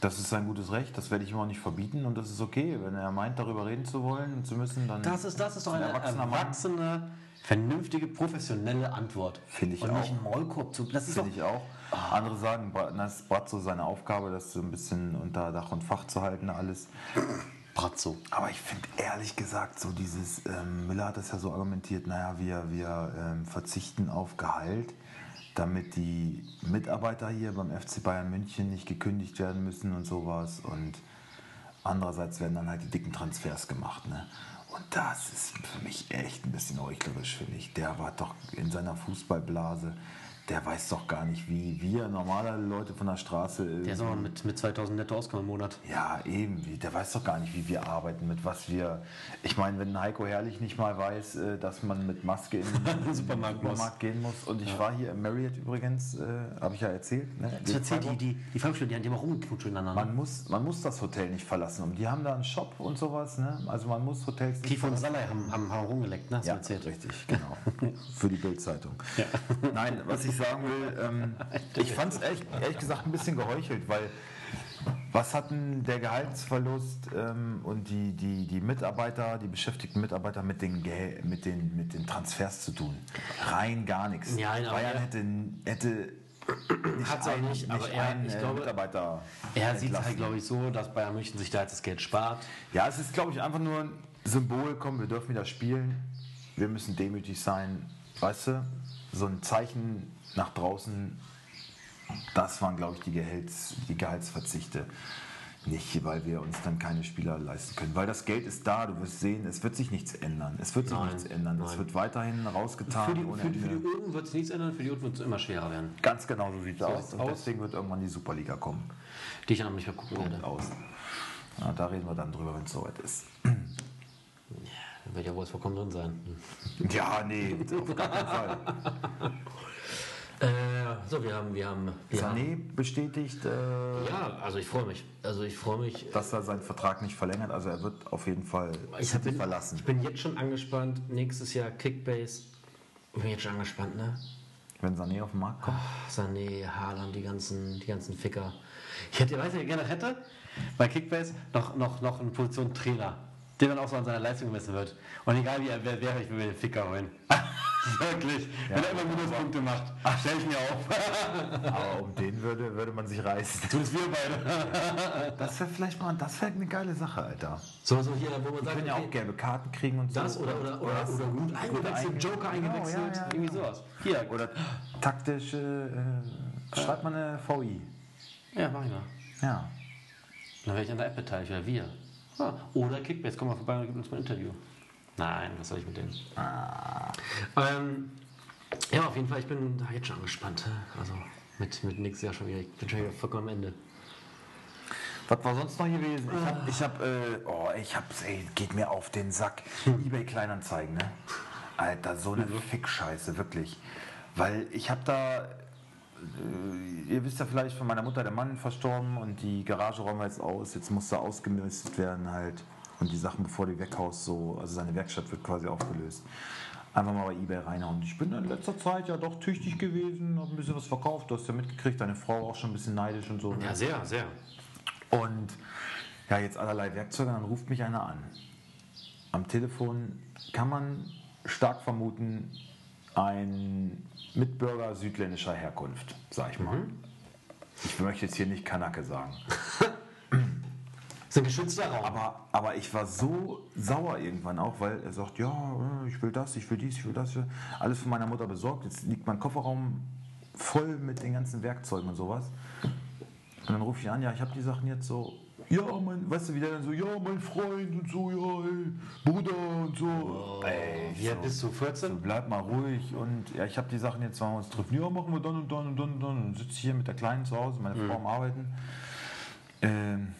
das ist sein gutes Recht. Das werde ich ihm auch nicht verbieten und das ist okay. Wenn er meint, darüber reden zu wollen und zu müssen, dann Das ist, das ist doch ein eine erwachsene, Mann. vernünftige, professionelle Antwort. Finde ich Und nicht auch. einen Maulkorb zu. Das ist. Finde ich auch. Andere sagen, das ist Brazzo seine Aufgabe, das so ein bisschen unter Dach und Fach zu halten, alles. Brazzo. Aber ich finde ehrlich gesagt, so dieses, ähm, Müller hat das ja so argumentiert, naja, wir, wir ähm, verzichten auf Gehalt, damit die Mitarbeiter hier beim FC Bayern München nicht gekündigt werden müssen und sowas. Und andererseits werden dann halt die dicken Transfers gemacht. Ne? Und das ist für mich echt ein bisschen heuchlerisch, finde ich. Der war doch in seiner Fußballblase. Der weiß doch gar nicht, wie wir normale Leute von der Straße. Der ist äh, aber mit, mit 2000 netto auskommen im Monat. ja, eben. wie- Der weiß doch gar nicht, wie wir arbeiten, mit was wir. Ich meine, wenn Heiko Herrlich nicht mal weiß, äh, dass man mit Maske in den Supermarkt muss. Supermarkt gehen muss. Und ich war hier im Marriott übrigens, äh, habe ich ja erzählt. Ne? Das erzählt die, die, die Volksschule, die haben die auch rumgeknutscht miteinander. Man muss, man muss das Hotel nicht verlassen. Und die haben da einen Shop und sowas. Ne? Also man muss Hotels nicht Kiefer und. Salai haben, haben, rumgeleckt, ne? Hast Ja, erzählt. richtig, genau. Für die Bildzeitung. Nein, was ich sagen will, ähm, ich fand es ehrlich, ehrlich gesagt ein bisschen geheuchelt, weil was hatten der Gehaltsverlust ähm, und die, die, die Mitarbeiter, die beschäftigten Mitarbeiter mit den, mit, den, mit den Transfers zu tun? Rein gar nichts. Ja, aber Bayern er- hätte, hätte nicht Hat's auch einen, nicht, aber er- einen ich äh, glaube, Mitarbeiter Er sieht es halt, glaube ich, so, dass Bayern München sich da jetzt das Geld spart. Ja, es ist, glaube ich, einfach nur ein Symbol, komm, wir dürfen wieder spielen, wir müssen demütig sein, weißt du, so ein Zeichen nach draußen, das waren, glaube ich, die, Gehalts, die Gehaltsverzichte. Nicht, weil wir uns dann keine Spieler leisten können. Weil das Geld ist da, du wirst sehen, es wird sich nichts ändern. Es wird sich Nein, nichts ändern. Es wird weiterhin rausgetan. Für die, ohne für, die- für die Öden wird es nichts ändern, für die Unten wird es immer schwerer werden. Ganz genau so sieht es aus. Und aus. deswegen wird irgendwann die Superliga kommen. Die ich dann aber nicht mehr gucken werde. aus. Ja, da reden wir dann drüber, wenn es soweit ist. Wird ja wohl vollkommen drin sein. Hm. Ja, nee, auf gar keinen Fall. Äh, so, wir haben, wir haben, wir haben Sané bestätigt, äh, ja, also ich freue mich. Also ich freue mich. dass er seinen Vertrag nicht verlängert. Also er wird auf jeden Fall Ich bin, verlassen. ich bin jetzt schon angespannt. Nächstes Jahr Kickbase. Ich bin jetzt schon angespannt, ne? Wenn Sané auf den Markt kommt. Sané, Haaland, die ganzen, die ganzen Ficker. Ich hätte, du, was ich gerne hätte? Bei Kickbase noch, noch, noch eine Position Trainer, der dann auch so an seiner Leistung gemessen wird. Und egal wie er wer wäre, ich will mir den Ficker holen. Wirklich. Wenn er immer Minuspunkte macht, stell ich mir auf. Aber um den würde, würde man sich reißen. Tun es wir beide. Das wäre vielleicht mal, das wäre eine geile Sache, Alter. So, so hier, wo man Wir sagt, können ja okay, auch gelbe Karten kriegen und so. das oder, oder, oder, was. oder gut eingewechselt, einge- Joker Genau, eingewechselt, ja, ja, irgendwie ja. sowas. Hier. Oder taktische, äh, schreibt man eine VI. Ja, mach ich mal. Ja. Dann wäre ich an der App beteiligt, oder wir. Ah, oder Kickbase, komm mal vorbei und gib uns mal ein Interview. Nein, was soll ich mit denen? Ähm, ja, auf jeden Fall, ich bin da jetzt schon angespannt. Also mit, mit nächstes Jahr schon wieder. Ich bin schon wieder vollkommen am Ende. Was war sonst noch gewesen? Ich hab, ich hab, äh, oh, ich hab's, ey, geht mir auf den Sack. Ebay Kleinanzeigen, ne? Alter, so eine Fick-Scheiße, wirklich. Weil ich hab da, ihr wisst ja vielleicht von meiner Mutter, der Mann verstorben und die Garage räumen wir jetzt aus. Jetzt muss da ausgemistet werden halt. Und die Sachen, bevor die weghaust, so, also seine Werkstatt wird quasi aufgelöst. Einfach mal bei Ebay reinhauen. Ich bin in letzter Zeit ja doch tüchtig gewesen, hab ein bisschen was verkauft. Du hast ja mitgekriegt, deine Frau auch schon ein bisschen neidisch und so. ne? Ja, sehr, sehr. Und ja, jetzt allerlei Werkzeuge, dann ruft mich einer an. Am Telefon kann man stark vermuten, ein Mitbürger südländischer Herkunft, sag ich mal. Ich möchte jetzt hier nicht Kanake sagen. ist ein geschützter Raum. Aber, aber ich war so sauer irgendwann auch, weil er sagt, ja, ich will das, ich will dies, ich will das. Alles von meiner Mutter besorgt. Jetzt liegt mein Kofferraum voll mit den ganzen Werkzeugen und sowas. Und dann rufe ich an, ja, ich habe die Sachen jetzt so. Ja, mein, weißt du, wie der dann so, ja, mein Freund und so, ja, ey, Bruder und so. ey, Wie alt so. bist du? So, 14? bleib mal ruhig und ja, ich habe die Sachen jetzt, wir uns treffen. Ja, machen wir dann und dann und dann und dann. Und sitze hier mit der Kleinen zu Hause, meine Frau am Arbeiten. Ähm,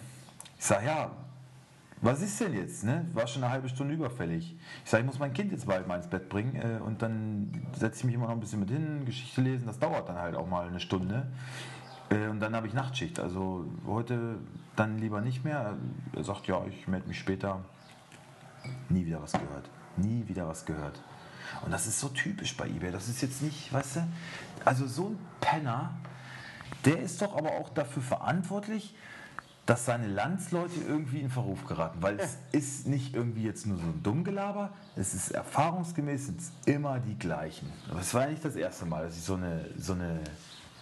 ich sage, ja, was ist denn jetzt? Ne? War schon eine halbe Stunde überfällig. Ich sage, ich muss mein Kind jetzt bald mal ins Bett bringen äh, und dann setze ich mich immer noch ein bisschen mit hin, Geschichte lesen, das dauert dann halt auch mal eine Stunde. Äh, und dann habe ich Nachtschicht. Also heute dann lieber nicht mehr. Er sagt, ja, ich melde mich später. Nie wieder was gehört. Nie wieder was gehört. Und das ist so typisch bei eBay. Das ist jetzt nicht, weißt du, also so ein Penner, der ist doch aber auch dafür verantwortlich, dass seine Landsleute irgendwie in Verruf geraten. Weil es ist nicht irgendwie jetzt nur so ein Dummgelaber, es ist erfahrungsgemäß sind es immer die gleichen. Aber es war ja nicht das erste Mal, dass ich so eine, so eine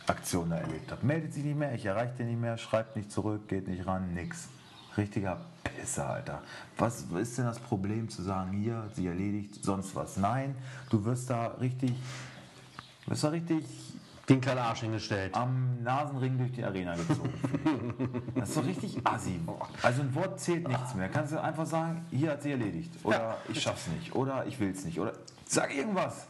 Aktion da erlebt habe. Meldet sich nicht mehr, ich erreiche den nicht mehr, schreibt nicht zurück, geht nicht ran, nix. Richtiger Pisser, Alter. Was ist denn das Problem zu sagen, hier, hat sich erledigt, sonst was? Nein, du wirst da richtig, wirst da richtig Den kleinen Arsch hingestellt. am Nasenring durch die Arena gezogen. das ist so richtig assi. Also ein Wort zählt nichts mehr. Kannst du einfach sagen, hier hat sie erledigt. Oder ich schaff's nicht. Oder ich will's nicht. Oder sag irgendwas.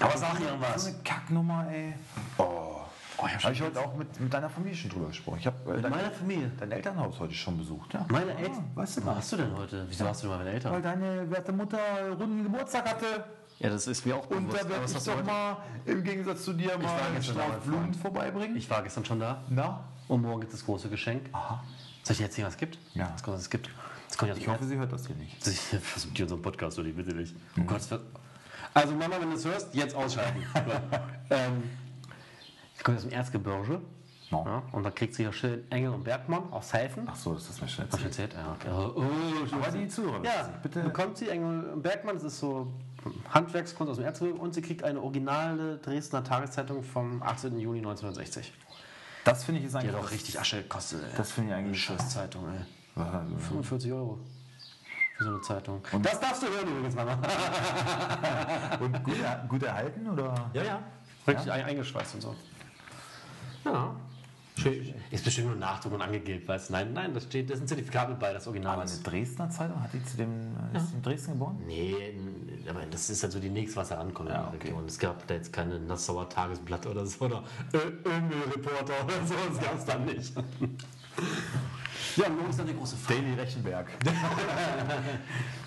Aber sag irgendwas. So eine Kacknummer, ey. Oh. Oh, habe ich heute auch mit, mit deiner Familie schon drüber gesprochen. Ich habe äh, Mit dein, meiner Familie. dein Elternhaus heute schon besucht. Ja. Meine Ja, Eltern. Weißt du Was hast du denn heute? Wieso hast du denn meine Eltern? Weil deine werte Mutter runden Geburtstag hatte. Ja, das ist mir auch Und da werde ich doch mal im Gegensatz zu dir mal Blumen vorbeibringen. Ich war gestern schon da. Na? Und morgen gibt es das große Geschenk. Aha. Soll ich dir erzählen, was es gibt? Ja. Was es gibt? Das kommt ja Ich hoffe, sie hört das hier nicht. Was mit dir unserem Podcast, oder bitte nicht. Oh Gott, also Mama, wenn du es hörst, jetzt ausschalten. ähm, sie kommt aus dem Erzgebirge. No. Ja, und da kriegt sie ja schön Engel und Bergmann aus Helfen. Ach so, das ist mir schon erzählt. erzählt? Ja, okay. Oh, oh, Aber die Zuhörer, Ja, bitte. bekommt sie Engel und Bergmann, das ist so Handwerkskunst aus dem Erzgebirge und sie kriegt eine originale Dresdner Tageszeitung vom 18. Juni 1960. Das finde ich ist Die eigentlich hat auch richtig Asche gekostet, ey. Das finde ich Eine eigentlich scheiß Zeitung, ey. Was- 45 Euro. Für so eine Zeitung. Und das darfst du hören übrigens, Mama. Und gut, gut erhalten oder? Ja, ja. Richtig ein- eingeschweißt und so. Ja. Schön. Ist bestimmt nur Nachdruck und angegeben, weißt du? Nein, nein, das steht, das ist ein Zertifikat mit bei, das Original Aber ist. eine Dresdner Zeitung hat die zu dem ist die in Dresden geboren? Nee, aber das ist halt so die nächste, was herankommt in Ja, der okay. Region. Es gab da jetzt keine Nassauer Tagesblatt oder so oder Öl-Reporter oder so, das gab es dann nicht. ja, morgen ist dann die große Feier. Daily Rechenberg.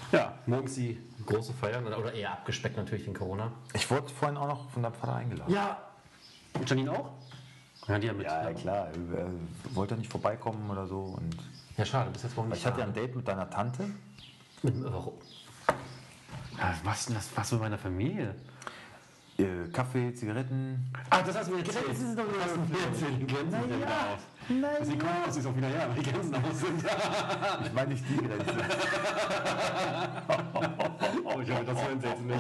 Ja, morgen ist die große Feier oder oder eher abgespeckt natürlich wegen Corona. Ich wurde vorhin auch noch von deinem Vater eingeladen. Ja. Und Janine auch? Ja, die ja mit. Ja, klar. Er wollte nicht vorbeikommen oder so. Und Ja, schade, bis jetzt morgen nicht. ich hatte ja ein Date mit deiner Tante. Mit, warum? Ja, was, denn das, was mit meiner Familie? Äh, Kaffee, Zigaretten. Ah, das hast du mir erzählt. Das ist doch wieder erzählt. Die Grenzen sind wieder auf. Nein, Sie kommen aus, ist auch wieder ja, die Grenzen aus sind. ich meine nicht die Grenze. Oh, ich hoffe, das hören Sie jetzt nicht.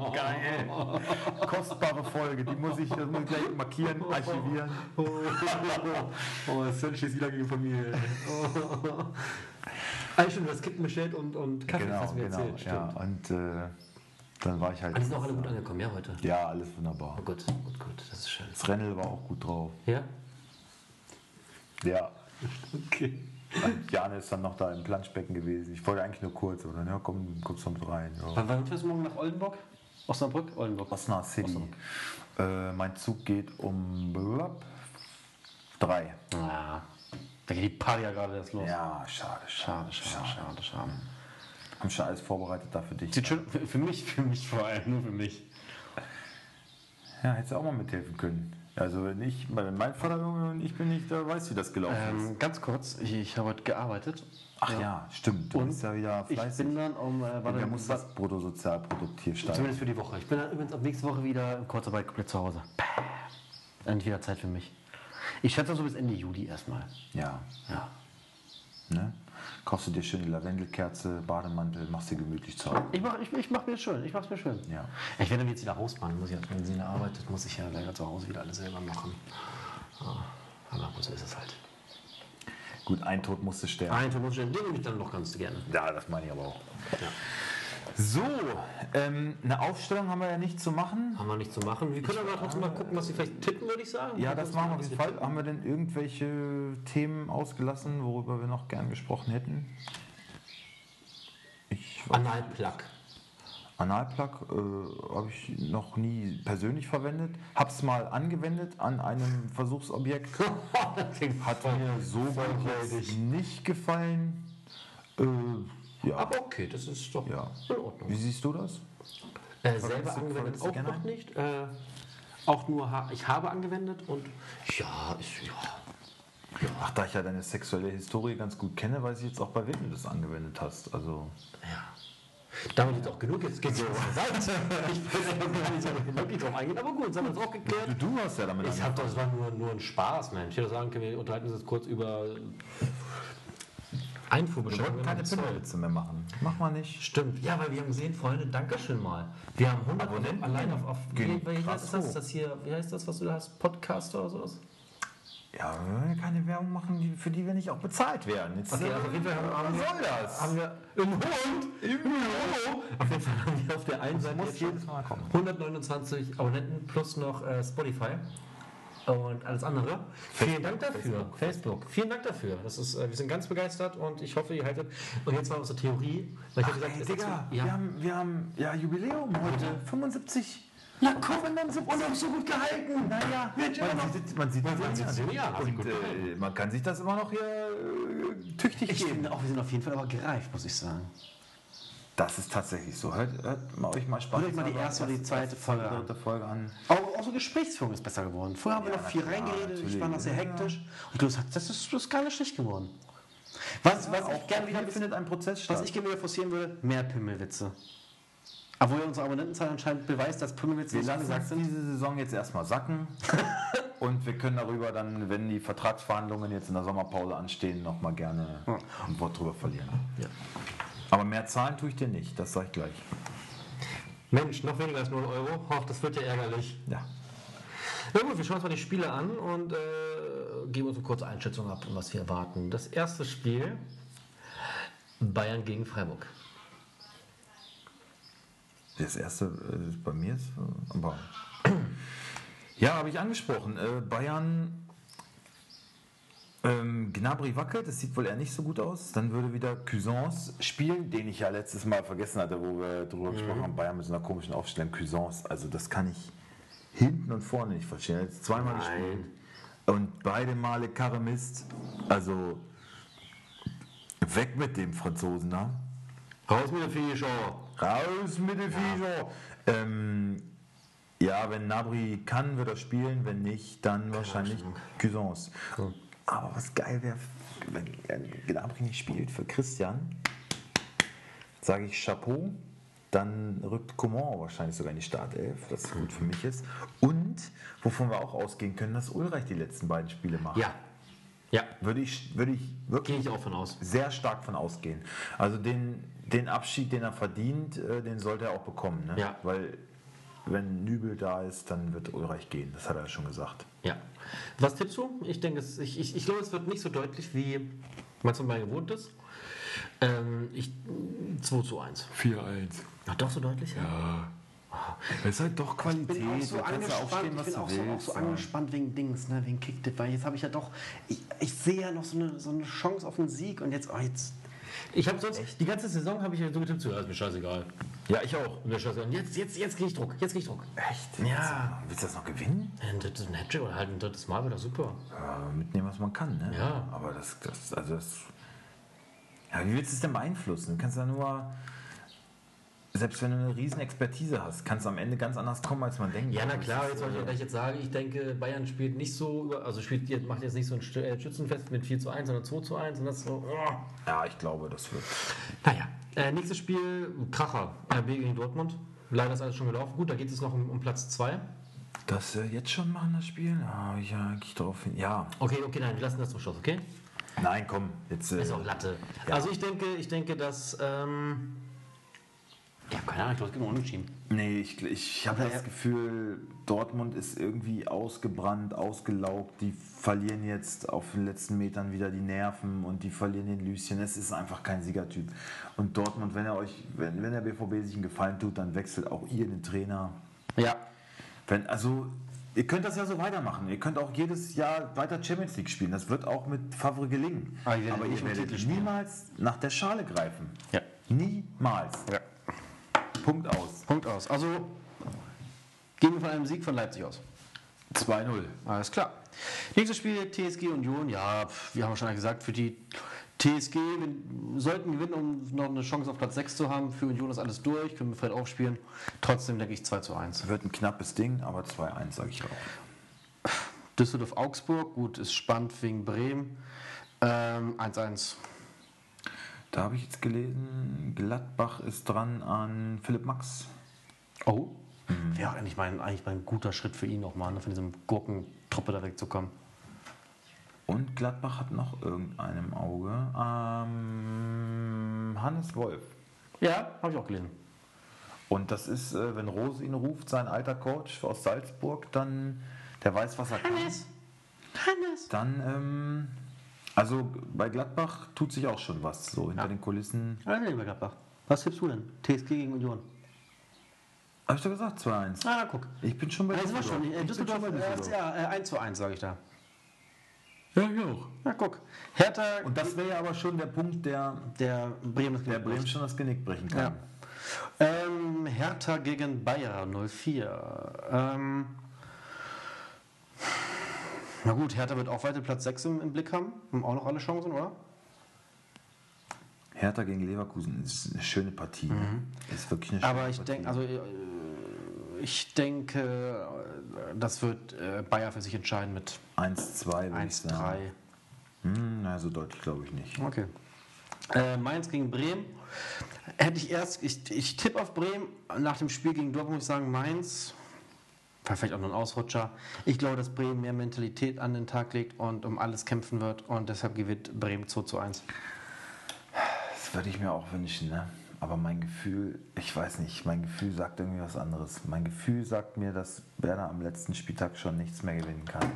Oh, geil. Kostbare Folge. Die muss ich, das muss ich gleich markieren, archivieren. Oh, das ist schießt wieder gegen Familie. Ah, stimmt, das Kitten bestellt und, und Kaffee, das Genau, hast du mir genau. erzählt. Ja, Stimmt. und äh, dann war ich halt. Ah, die sind auch alle gut angekommen, ja, heute. Ja, alles wunderbar. Oh, gut, gut, gut, das ist schön. Das Rennel war auch gut drauf. Ja? Ja. Okay. Und Jan ist dann noch da im Planschbecken gewesen. Ich wollte eigentlich nur kurz, aber dann, ja, komm, kommst du mit rein. Ja. Wann, wann fährst du morgen nach Oldenburg? Osnabrück? Oldenburg. Osnabrück City. Äh, mein Zug geht um drei. Ja. Da geht die Party ja gerade erst los. Ja, schade, Schade, schade, schade, schade. Haben schon alles vorbereitet da für dich. Sieht schön, für, mich, für mich vor allem, nur für mich. Ja, hättest du auch mal mithelfen können. Also wenn ich, wenn mein Vater und ich bin nicht, da weiß wie das gelaufen ist. Ähm, ganz kurz, ich, ich habe heute gearbeitet. Ach ja, stimmt. Du Und bist ja wieder Ich fleißig. bin dann um, äh, warte, muss das Bruttosozialprodukt hier steigen? zumindest für die Woche. Ich bin dann übrigens ab nächste Woche wieder in Kurzarbeit komplett zu Hause. Endlich wieder Zeit für mich. Ich schätze so bis Ende Juli erstmal. Ja. Ja. Ne? Kaufst du dir schön die Lavendelkerze, Bademantel, machst dir gemütlich zu Hause. Ich mache ich, ich mach mir schön. Ich mach's mir schön. Ja. Ich werde jetzt wieder Hausmann. Muss ich, wenn sie arbeitet, muss ich ja leider zu Hause wieder alles selber machen. Ja, aber so ist es halt. Gut, ein Tod musste sterben. Ein Tag muss ich den nehme ich dann noch ganz gerne. Ja, das meine ich aber auch. So, ähm, eine Aufstellung haben wir ja nicht zu machen. Haben wir nicht zu machen. Wir können aber trotzdem mal gucken, was sie vielleicht tippen, würde ich sagen. Ja, das machen wir auf jeden Fall. Haben wir denn irgendwelche Themen ausgelassen, worüber wir noch gern gesprochen hätten? Ich Analplug. Analplug äh, habe ich noch nie persönlich verwendet. Habe es mal angewendet an einem Versuchsobjekt. Hat mir so nicht gefallen. Äh, ja. Aber okay, das ist doch ja. in Ordnung. Wie siehst du das? Äh, selber angewendet auch noch nicht. Äh, auch nur, ha ich habe angewendet und ja, ist, ja. Ja. Ach, da ich ja deine sexuelle Historie ganz gut kenne, weiß ich jetzt auch, bei wem du das angewendet hast. Also. Ja. Damit jetzt auch genug, jetzt geht es zur Seite. Ich will gar nicht so wirklich drauf eingehen, aber gut, haben wir das auch geklärt. Du, du hast ja damit Ich habe doch, das war nur, nur ein Spaß, Mensch. Ich würde sagen, können wir unterhalten uns jetzt kurz über Einfuhrbescheinigung. Wir wollten keine Pinwitze mehr machen. Mach mal nicht. Stimmt. Ja, weil wir haben gesehen, Freunde, Dankeschön mal. Wir haben 100 Abonnenten allein auf, auf wie, wie heißt das, das hier, wie heißt das, was du da hast? Podcaster oder sowas? Ja, wir wollen keine Werbung machen, für die wir nicht auch bezahlt werden. Jetzt, okay, also auf jeden Fall haben, soll das? Haben wir im Hund, im Büro. Auf jeden Fall haben wir auf der einen Seite jetzt jedes Mal kommen. 129 Abonnenten plus noch äh, Spotify und alles andere. Vielen Dank dafür. Facebook. Facebook. Vielen Dank dafür. Das ist, äh, wir sind ganz begeistert und ich hoffe, ihr haltet. Und jetzt mal unsere Theorie. Weil ich Ach, gesagt, ey, Digga, ja. wir, haben, wir haben ja Jubiläum heute. 75. Na komm, und haben so gut gehalten. Naja, Mensch, man, sieht, man sieht man man sieht an ja, und äh, man kann sich das immer noch hier äh, tüchtig ich geben. Finde auch, wir sind auf jeden Fall aber gereift, muss ich sagen. Das ist tatsächlich so. Hört, hört mal euch mal spannend Hört euch mal die erste oder die zweite Folge, dritte Folge an. Auch, so Gesprächsführung ist besser geworden. Vorher haben wir noch viel reingeredet, ich war noch sehr hektisch. Und du sagst, das ist, das ist gar nicht schlecht geworden. Was, was ich gerne wieder findet ein Prozess statt. Was ich gerne wieder forcieren würde, mehr Pimmelwitze. Obwohl unsere Abonnentenzahl anscheinend beweist, dass Pimmelwitze nicht gesagt sind. diese Saison jetzt erstmal sacken. und wir können darüber dann, wenn die Vertragsverhandlungen jetzt in der Sommerpause anstehen, nochmal gerne ein Wort drüber verlieren. Ja. Aber mehr zahlen tue ich dir nicht, das sage ich gleich. Mensch, noch weniger als 0 Euro? Ach, das wird ja ärgerlich. Ja. Na gut, wir schauen uns mal die Spiele an und äh, geben uns eine kurze Einschätzung ab, was wir erwarten. Das erste Spiel: Bayern gegen Freiburg. Das erste äh, bei mir ist, äh, aber. ja, habe ich angesprochen. Äh, Bayern ähm, Gnabry wackelt, das sieht wohl eher nicht so gut aus. Dann würde wieder Cuisance spielen, den ich ja letztes Mal vergessen hatte, wo wir darüber mhm. gesprochen haben. Bayern mit so einer komischen Aufstellung. Cuisance, also das kann ich hinten und vorne nicht verstehen. Jetzt zweimal Nein. gespielt. Und beide Male Karre Mist. Also weg mit dem Franzosen da. Raus mit der Fischer. Raus mit der Fischer. Ja. Ähm, ja, wenn Nabri kann, wird er spielen. Wenn nicht, dann Keine wahrscheinlich Cuisance. Cool. Aber was geil wäre, wenn Gnabry nicht spielt für Christian, sage ich Chapeau. Dann rückt Coman wahrscheinlich sogar in die Startelf, das gut für mich ist. Und wovon wir auch ausgehen können, dass Ulreich die letzten beiden Spiele macht. Ja. Ja. Würde ich, würde ich wirklich ich auch von aus. sehr stark von ausgehen. Also den, den Abschied, den er verdient, äh, den sollte er auch bekommen. Ne? Ja. Weil wenn Nübel da ist, dann wird Ulreich gehen. Das hat er schon gesagt. Ja. Was tippst du? Ich denke, es, ich, ich, ich glaube, es wird nicht so deutlich, wie man es mal gewohnt ist. Ähm, ich, 2 zu 1. 4-1. Ach, doch so deutlich? Ja. Es ist halt doch Qualität. Ich bin auch so angespannt, ich bin auch so, auch so angespannt wegen Dings, ne, wegen Kicktip, weil jetzt habe ich ja doch, ich, ich sehe ja noch so eine, so eine Chance auf einen Sieg und jetzt, oh, jetzt ich habe sonst, Echt? die ganze Saison habe ich ja so getippt, so, ist mir scheißegal. Ja, ich auch. Mir scheißegal. Und jetzt, jetzt, jetzt kriege ich Druck. Jetzt kriege ich Druck. Echt? Ja. Willst du das noch gewinnen? Ein drittes Hattrick oder halt ein drittes Mal wäre super. Ja, mitnehmen, was man kann, ne? Ja. Aber das, das, also das. Ja, wie willst du es denn beeinflussen? Du kannst ja nur selbst wenn du eine riesen Expertise hast, kann es am Ende ganz anders kommen, als man denkt. Ja, na klar, jetzt soll ich, ich jetzt sagen, ich denke, Bayern spielt nicht so, also spielt, macht jetzt nicht so ein äh, Schützenfest mit 4 zu 1, sondern 2 zu 1 und das so. Oh. Ja, ich glaube, das wird. Naja, äh, nächstes Spiel, Kracher, RB gegen Dortmund. Leider ist alles schon gelaufen. Gut, da geht es noch um, um Platz 2. Das äh, jetzt schon machen, das Spiel? Ich ja eigentlich drauf hin. Ja. Okay, okay, nein, wir lassen das zum Schluss, okay? Nein, komm, jetzt. Äh, ist auch Latte. Ja. Also ich denke, ich denke, dass. Ähm, Ja, keine Ahnung, ich glaube, es gibt noch Unentschieden. Nee, ich, ich habe das Gefühl, Dortmund ist irgendwie ausgebrannt, ausgelaugt. Die verlieren jetzt auf den letzten Metern wieder die Nerven und die verlieren den Lüschen. Es ist einfach kein Siegertyp. Und Dortmund, wenn er euch, wenn, wenn der BVB sich einen Gefallen tut, dann wechselt auch ihr den Trainer. Ja. Wenn, also, ihr könnt das ja so weitermachen. Ihr könnt auch jedes Jahr weiter Champions League spielen. Das wird auch mit Favre gelingen. Aber ihr werdet Aber Titel spielen. niemals nach der Schale greifen. Ja. Niemals. ja. Punkt aus. Punkt aus. Also gehen wir von einem Sieg von Leipzig aus. 2-0. Alles klar. Nächstes Spiel TSG Union. Ja, wir haben schon gesagt, für die TSG wir sollten gewinnen, um noch eine Chance auf Platz 6 zu haben. Für Union ist alles durch, können wir vielleicht aufspielen. Trotzdem denke ich 2 zu 1. Wird ein knappes Ding, aber 2-1 sage ich auch. Düsseldorf-Augsburg, gut, ist spannend wegen Bremen. Ähm, 1-1. Da habe ich jetzt gelesen, Gladbach ist dran an Philipp Max. Oh. Wäre auch eigentlich mal, ein, eigentlich mal ein guter Schritt für ihn nochmal, ne, von diesem Gurkentruppe da wegzukommen. Und Gladbach hat noch irgendeinen im Auge. Ähm, Hannes Wolf. Ja, habe ich auch gelesen. Und das ist, äh, wenn Rose ihn ruft, sein alter Coach aus Salzburg, dann, der weiß, was er kann. Hannes! Dann, ähm, also bei Gladbach tut sich auch schon was, so hinter Ja. den Kulissen. Also, lieber Gladbach. Was tippst du denn? TSG gegen Union. Habe ich doch gesagt, 2-1. Ah, na, guck. Ich bin schon bei Also, war Düsseldorf. schon. Äh, Ich bin Düsseldorf, schon bei äh, Düsseldorf. ja, äh, 1 zu 1, sage ich da. Ja, ich auch. Na, guck. Hertha, Und das wäre ja aber schon der Punkt, der, der Bremen der Bremen schon das Genick brechen Ja. kann. Ähm, Hertha gegen Bayer 04. Ähm, na gut, Hertha wird auch weiter Platz 6 im, im Blick haben. Haben auch noch alle Chancen, oder? Hertha gegen Leverkusen ist eine schöne Partie. ne? Ist wirklich eine schöne Mhm. Aber ich denke, also äh, ich denke, das wird äh, Bayer für sich entscheiden mit 1-2, würde ich sagen. 1-3. Hm, na, so deutlich glaube ich nicht. Okay. Äh, Mainz gegen Bremen. Hätte ich erst, ich, ich tippe auf Bremen. Nach dem Spiel gegen Dortmund muss ich sagen, Mainz. Vielleicht auch nur ein Ausrutscher. Ich glaube, dass Bremen mehr Mentalität an den Tag legt und um alles kämpfen wird. Und deshalb gewinnt Bremen 2 zu 1. Das würde ich mir auch wünschen, ne? Aber mein Gefühl, ich weiß nicht, mein Gefühl sagt irgendwie was anderes. Mein Gefühl sagt mir, dass Werder am letzten Spieltag schon nichts mehr gewinnen kann.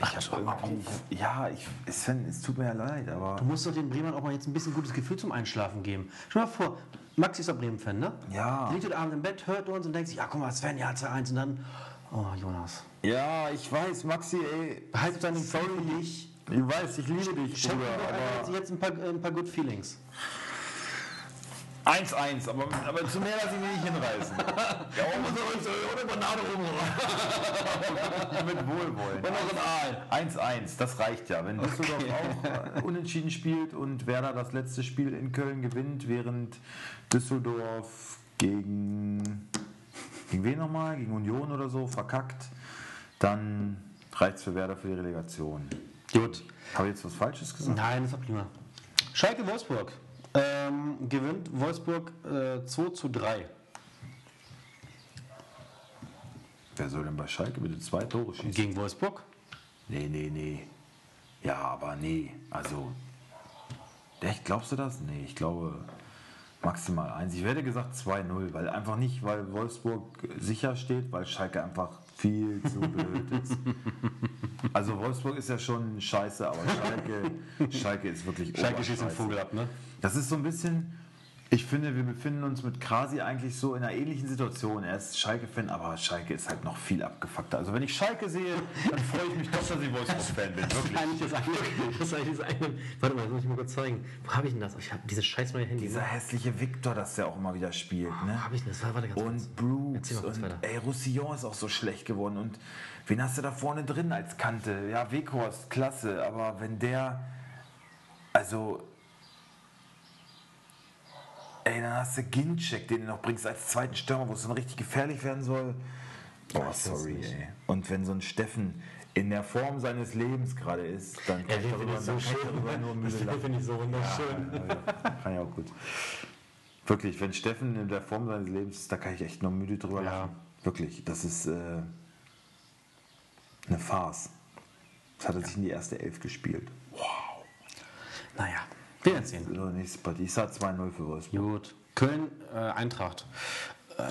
Ich irgendwie, ich hab, ja, ich, es, Sven, es tut mir ja leid, aber Du musst doch den Bremern auch mal jetzt ein bisschen gutes Gefühl zum Einschlafen geben. Dir mal vor, Maxi ist doch Bremen-Fan, ne? Ja. Der liegt heute Abend im Bett, hört uns und denkt sich, ja, guck mal, Sven, ja, 2-1 und dann, oh, Jonas. ja, ich weiß, Maxi, ey, Behalte deine Sorry dich. ich weiß, ich liebe dich, Schenk mir Bruder, einfach aber jetzt ein paar, äh, ein paar Good Feelings. 1-1, aber, aber zu mehr lasse ich mich nicht hinreißen. ja, ohne Banane Mit Wohlwollen. Und noch ein Aal. 1-1, das reicht ja. Wenn Düsseldorf auch äh, unentschieden spielt und Werder das letzte Spiel in Köln gewinnt, während Düsseldorf gegen, gegen wen nochmal? Gegen Union oder so verkackt, dann reicht es für Werder für die Relegation. Gut. Habe ich jetzt was Falsches gesagt? Nein, das war prima. Schalke Wolfsburg. Ähm, gewinnt Wolfsburg äh, 2 zu 3. Wer soll denn bei Schalke bitte zwei Tore schießen? Gegen Wolfsburg? Nee, nee, nee. Ja, aber nee. Also, echt, glaubst du das? Nee, ich glaube maximal eins. Ich werde gesagt 2-0, weil einfach nicht, weil Wolfsburg sicher steht, weil Schalke einfach viel zu blöd ist. Also Wolfsburg ist ja schon scheiße, aber Schalke, Schalke ist wirklich Schalke schießt den. Vogel ab, ne? Das ist so ein bisschen, ich finde, wir befinden uns mit Krasi eigentlich so in einer ähnlichen Situation. Er ist Schalke-Fan, aber Schalke ist halt noch viel abgefuckter. Also wenn ich Schalke sehe, dann freue ich mich doch, dass ich Wolfsburg-Fan bin. Das ist Wirklich. eigentlich das eine. Das eigentlich das eine. Warte mal, das muss ich mal kurz zeigen. Wo habe ich denn das? Ich habe dieses scheiß neue Handy. Dieser hässliche Victor, das der auch immer wieder spielt. Wo Ne? habe ich denn das? Warte ganz. Und kurz und weiter. ey, Roussillon ist auch so schlecht geworden. Und wen hast du da vorne drin als Kante? Ja, Weghorst, klasse. Aber wenn der, also, ey, dann hast du Ginczek, den du noch bringst als zweiten Stürmer, wo es dann richtig gefährlich werden soll. Oh, weiß es sorry, ey. Und wenn so ein Steffen in der Form seines Lebens gerade ist, dann kann Ja, ich darüber, so schön. darüber nur müde Das finde ich so wunderschön. Ja, kann ich auch gut. Wirklich, wenn Steffen in der Form seines Lebens ist, da kann ich echt nur müde drüber Ja. lachen. Wirklich, das ist äh, eine Farce. Das hat er sich in die erste Elf gespielt. Naja. Werden sehen. So, nächste Partie. Ich sage 2-0 für Wolfsburg. Gut. Köln, äh, Eintracht. Äh,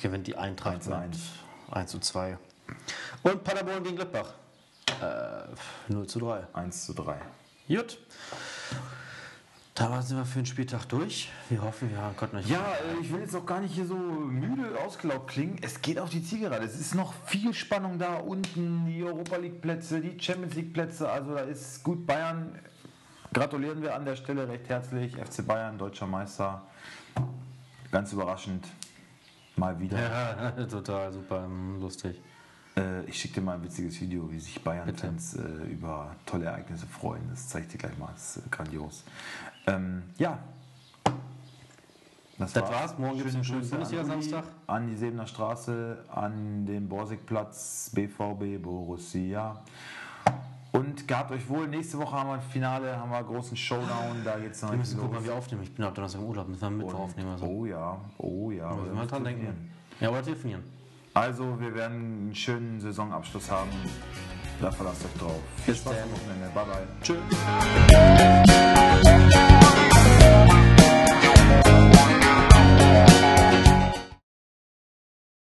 gewinnt die Eintracht 1 zu 1. 1 zu 2. Und Paderborn gegen Gladbach. Äh, 0 zu 3. 1 zu 3. Gut. Da sind wir für den Spieltag durch. Wir hoffen, wir konnten euch. Ja, äh, ich will jetzt auch gar nicht hier so müde ausgelaugt klingen. Es geht auf die Zielgerade. Es ist noch viel Spannung da unten. Die Europa League Plätze, die Champions League Plätze. Also da ist gut Bayern. Gratulieren wir an der Stelle recht herzlich. FC Bayern, deutscher Meister. Ganz überraschend. Mal wieder. Ja, total super, lustig. Äh, ich schicke dir mal ein witziges Video, wie sich Bayern-Fans äh, über tolle Ereignisse freuen. Das zeige ich dir gleich mal. Das ist äh, grandios. Ähm, ja. Das war's. Morgen gibt's Schöne einen schönen Bundesliga-Samstag. An die, an die Sebener Straße, an den Borsigplatz, BVB, Borussia. Und gehabt euch wohl. Nächste Woche haben wir ein Finale, haben wir einen großen Showdown. Da geht's noch Wir müssen gucken, wann wir aufnehmen. Ich bin ab Donnerstag im Urlaub. Müssen wir Mittwoch aufnehmen. Also. Oh ja, oh ja. Müssen wir dran denken. Ja, oder telefonieren. Also, wir werden einen schönen Saisonabschluss haben. Da verlasst euch drauf. Viel Bis Spaß am Wochenende. Bye bye. Tschüss.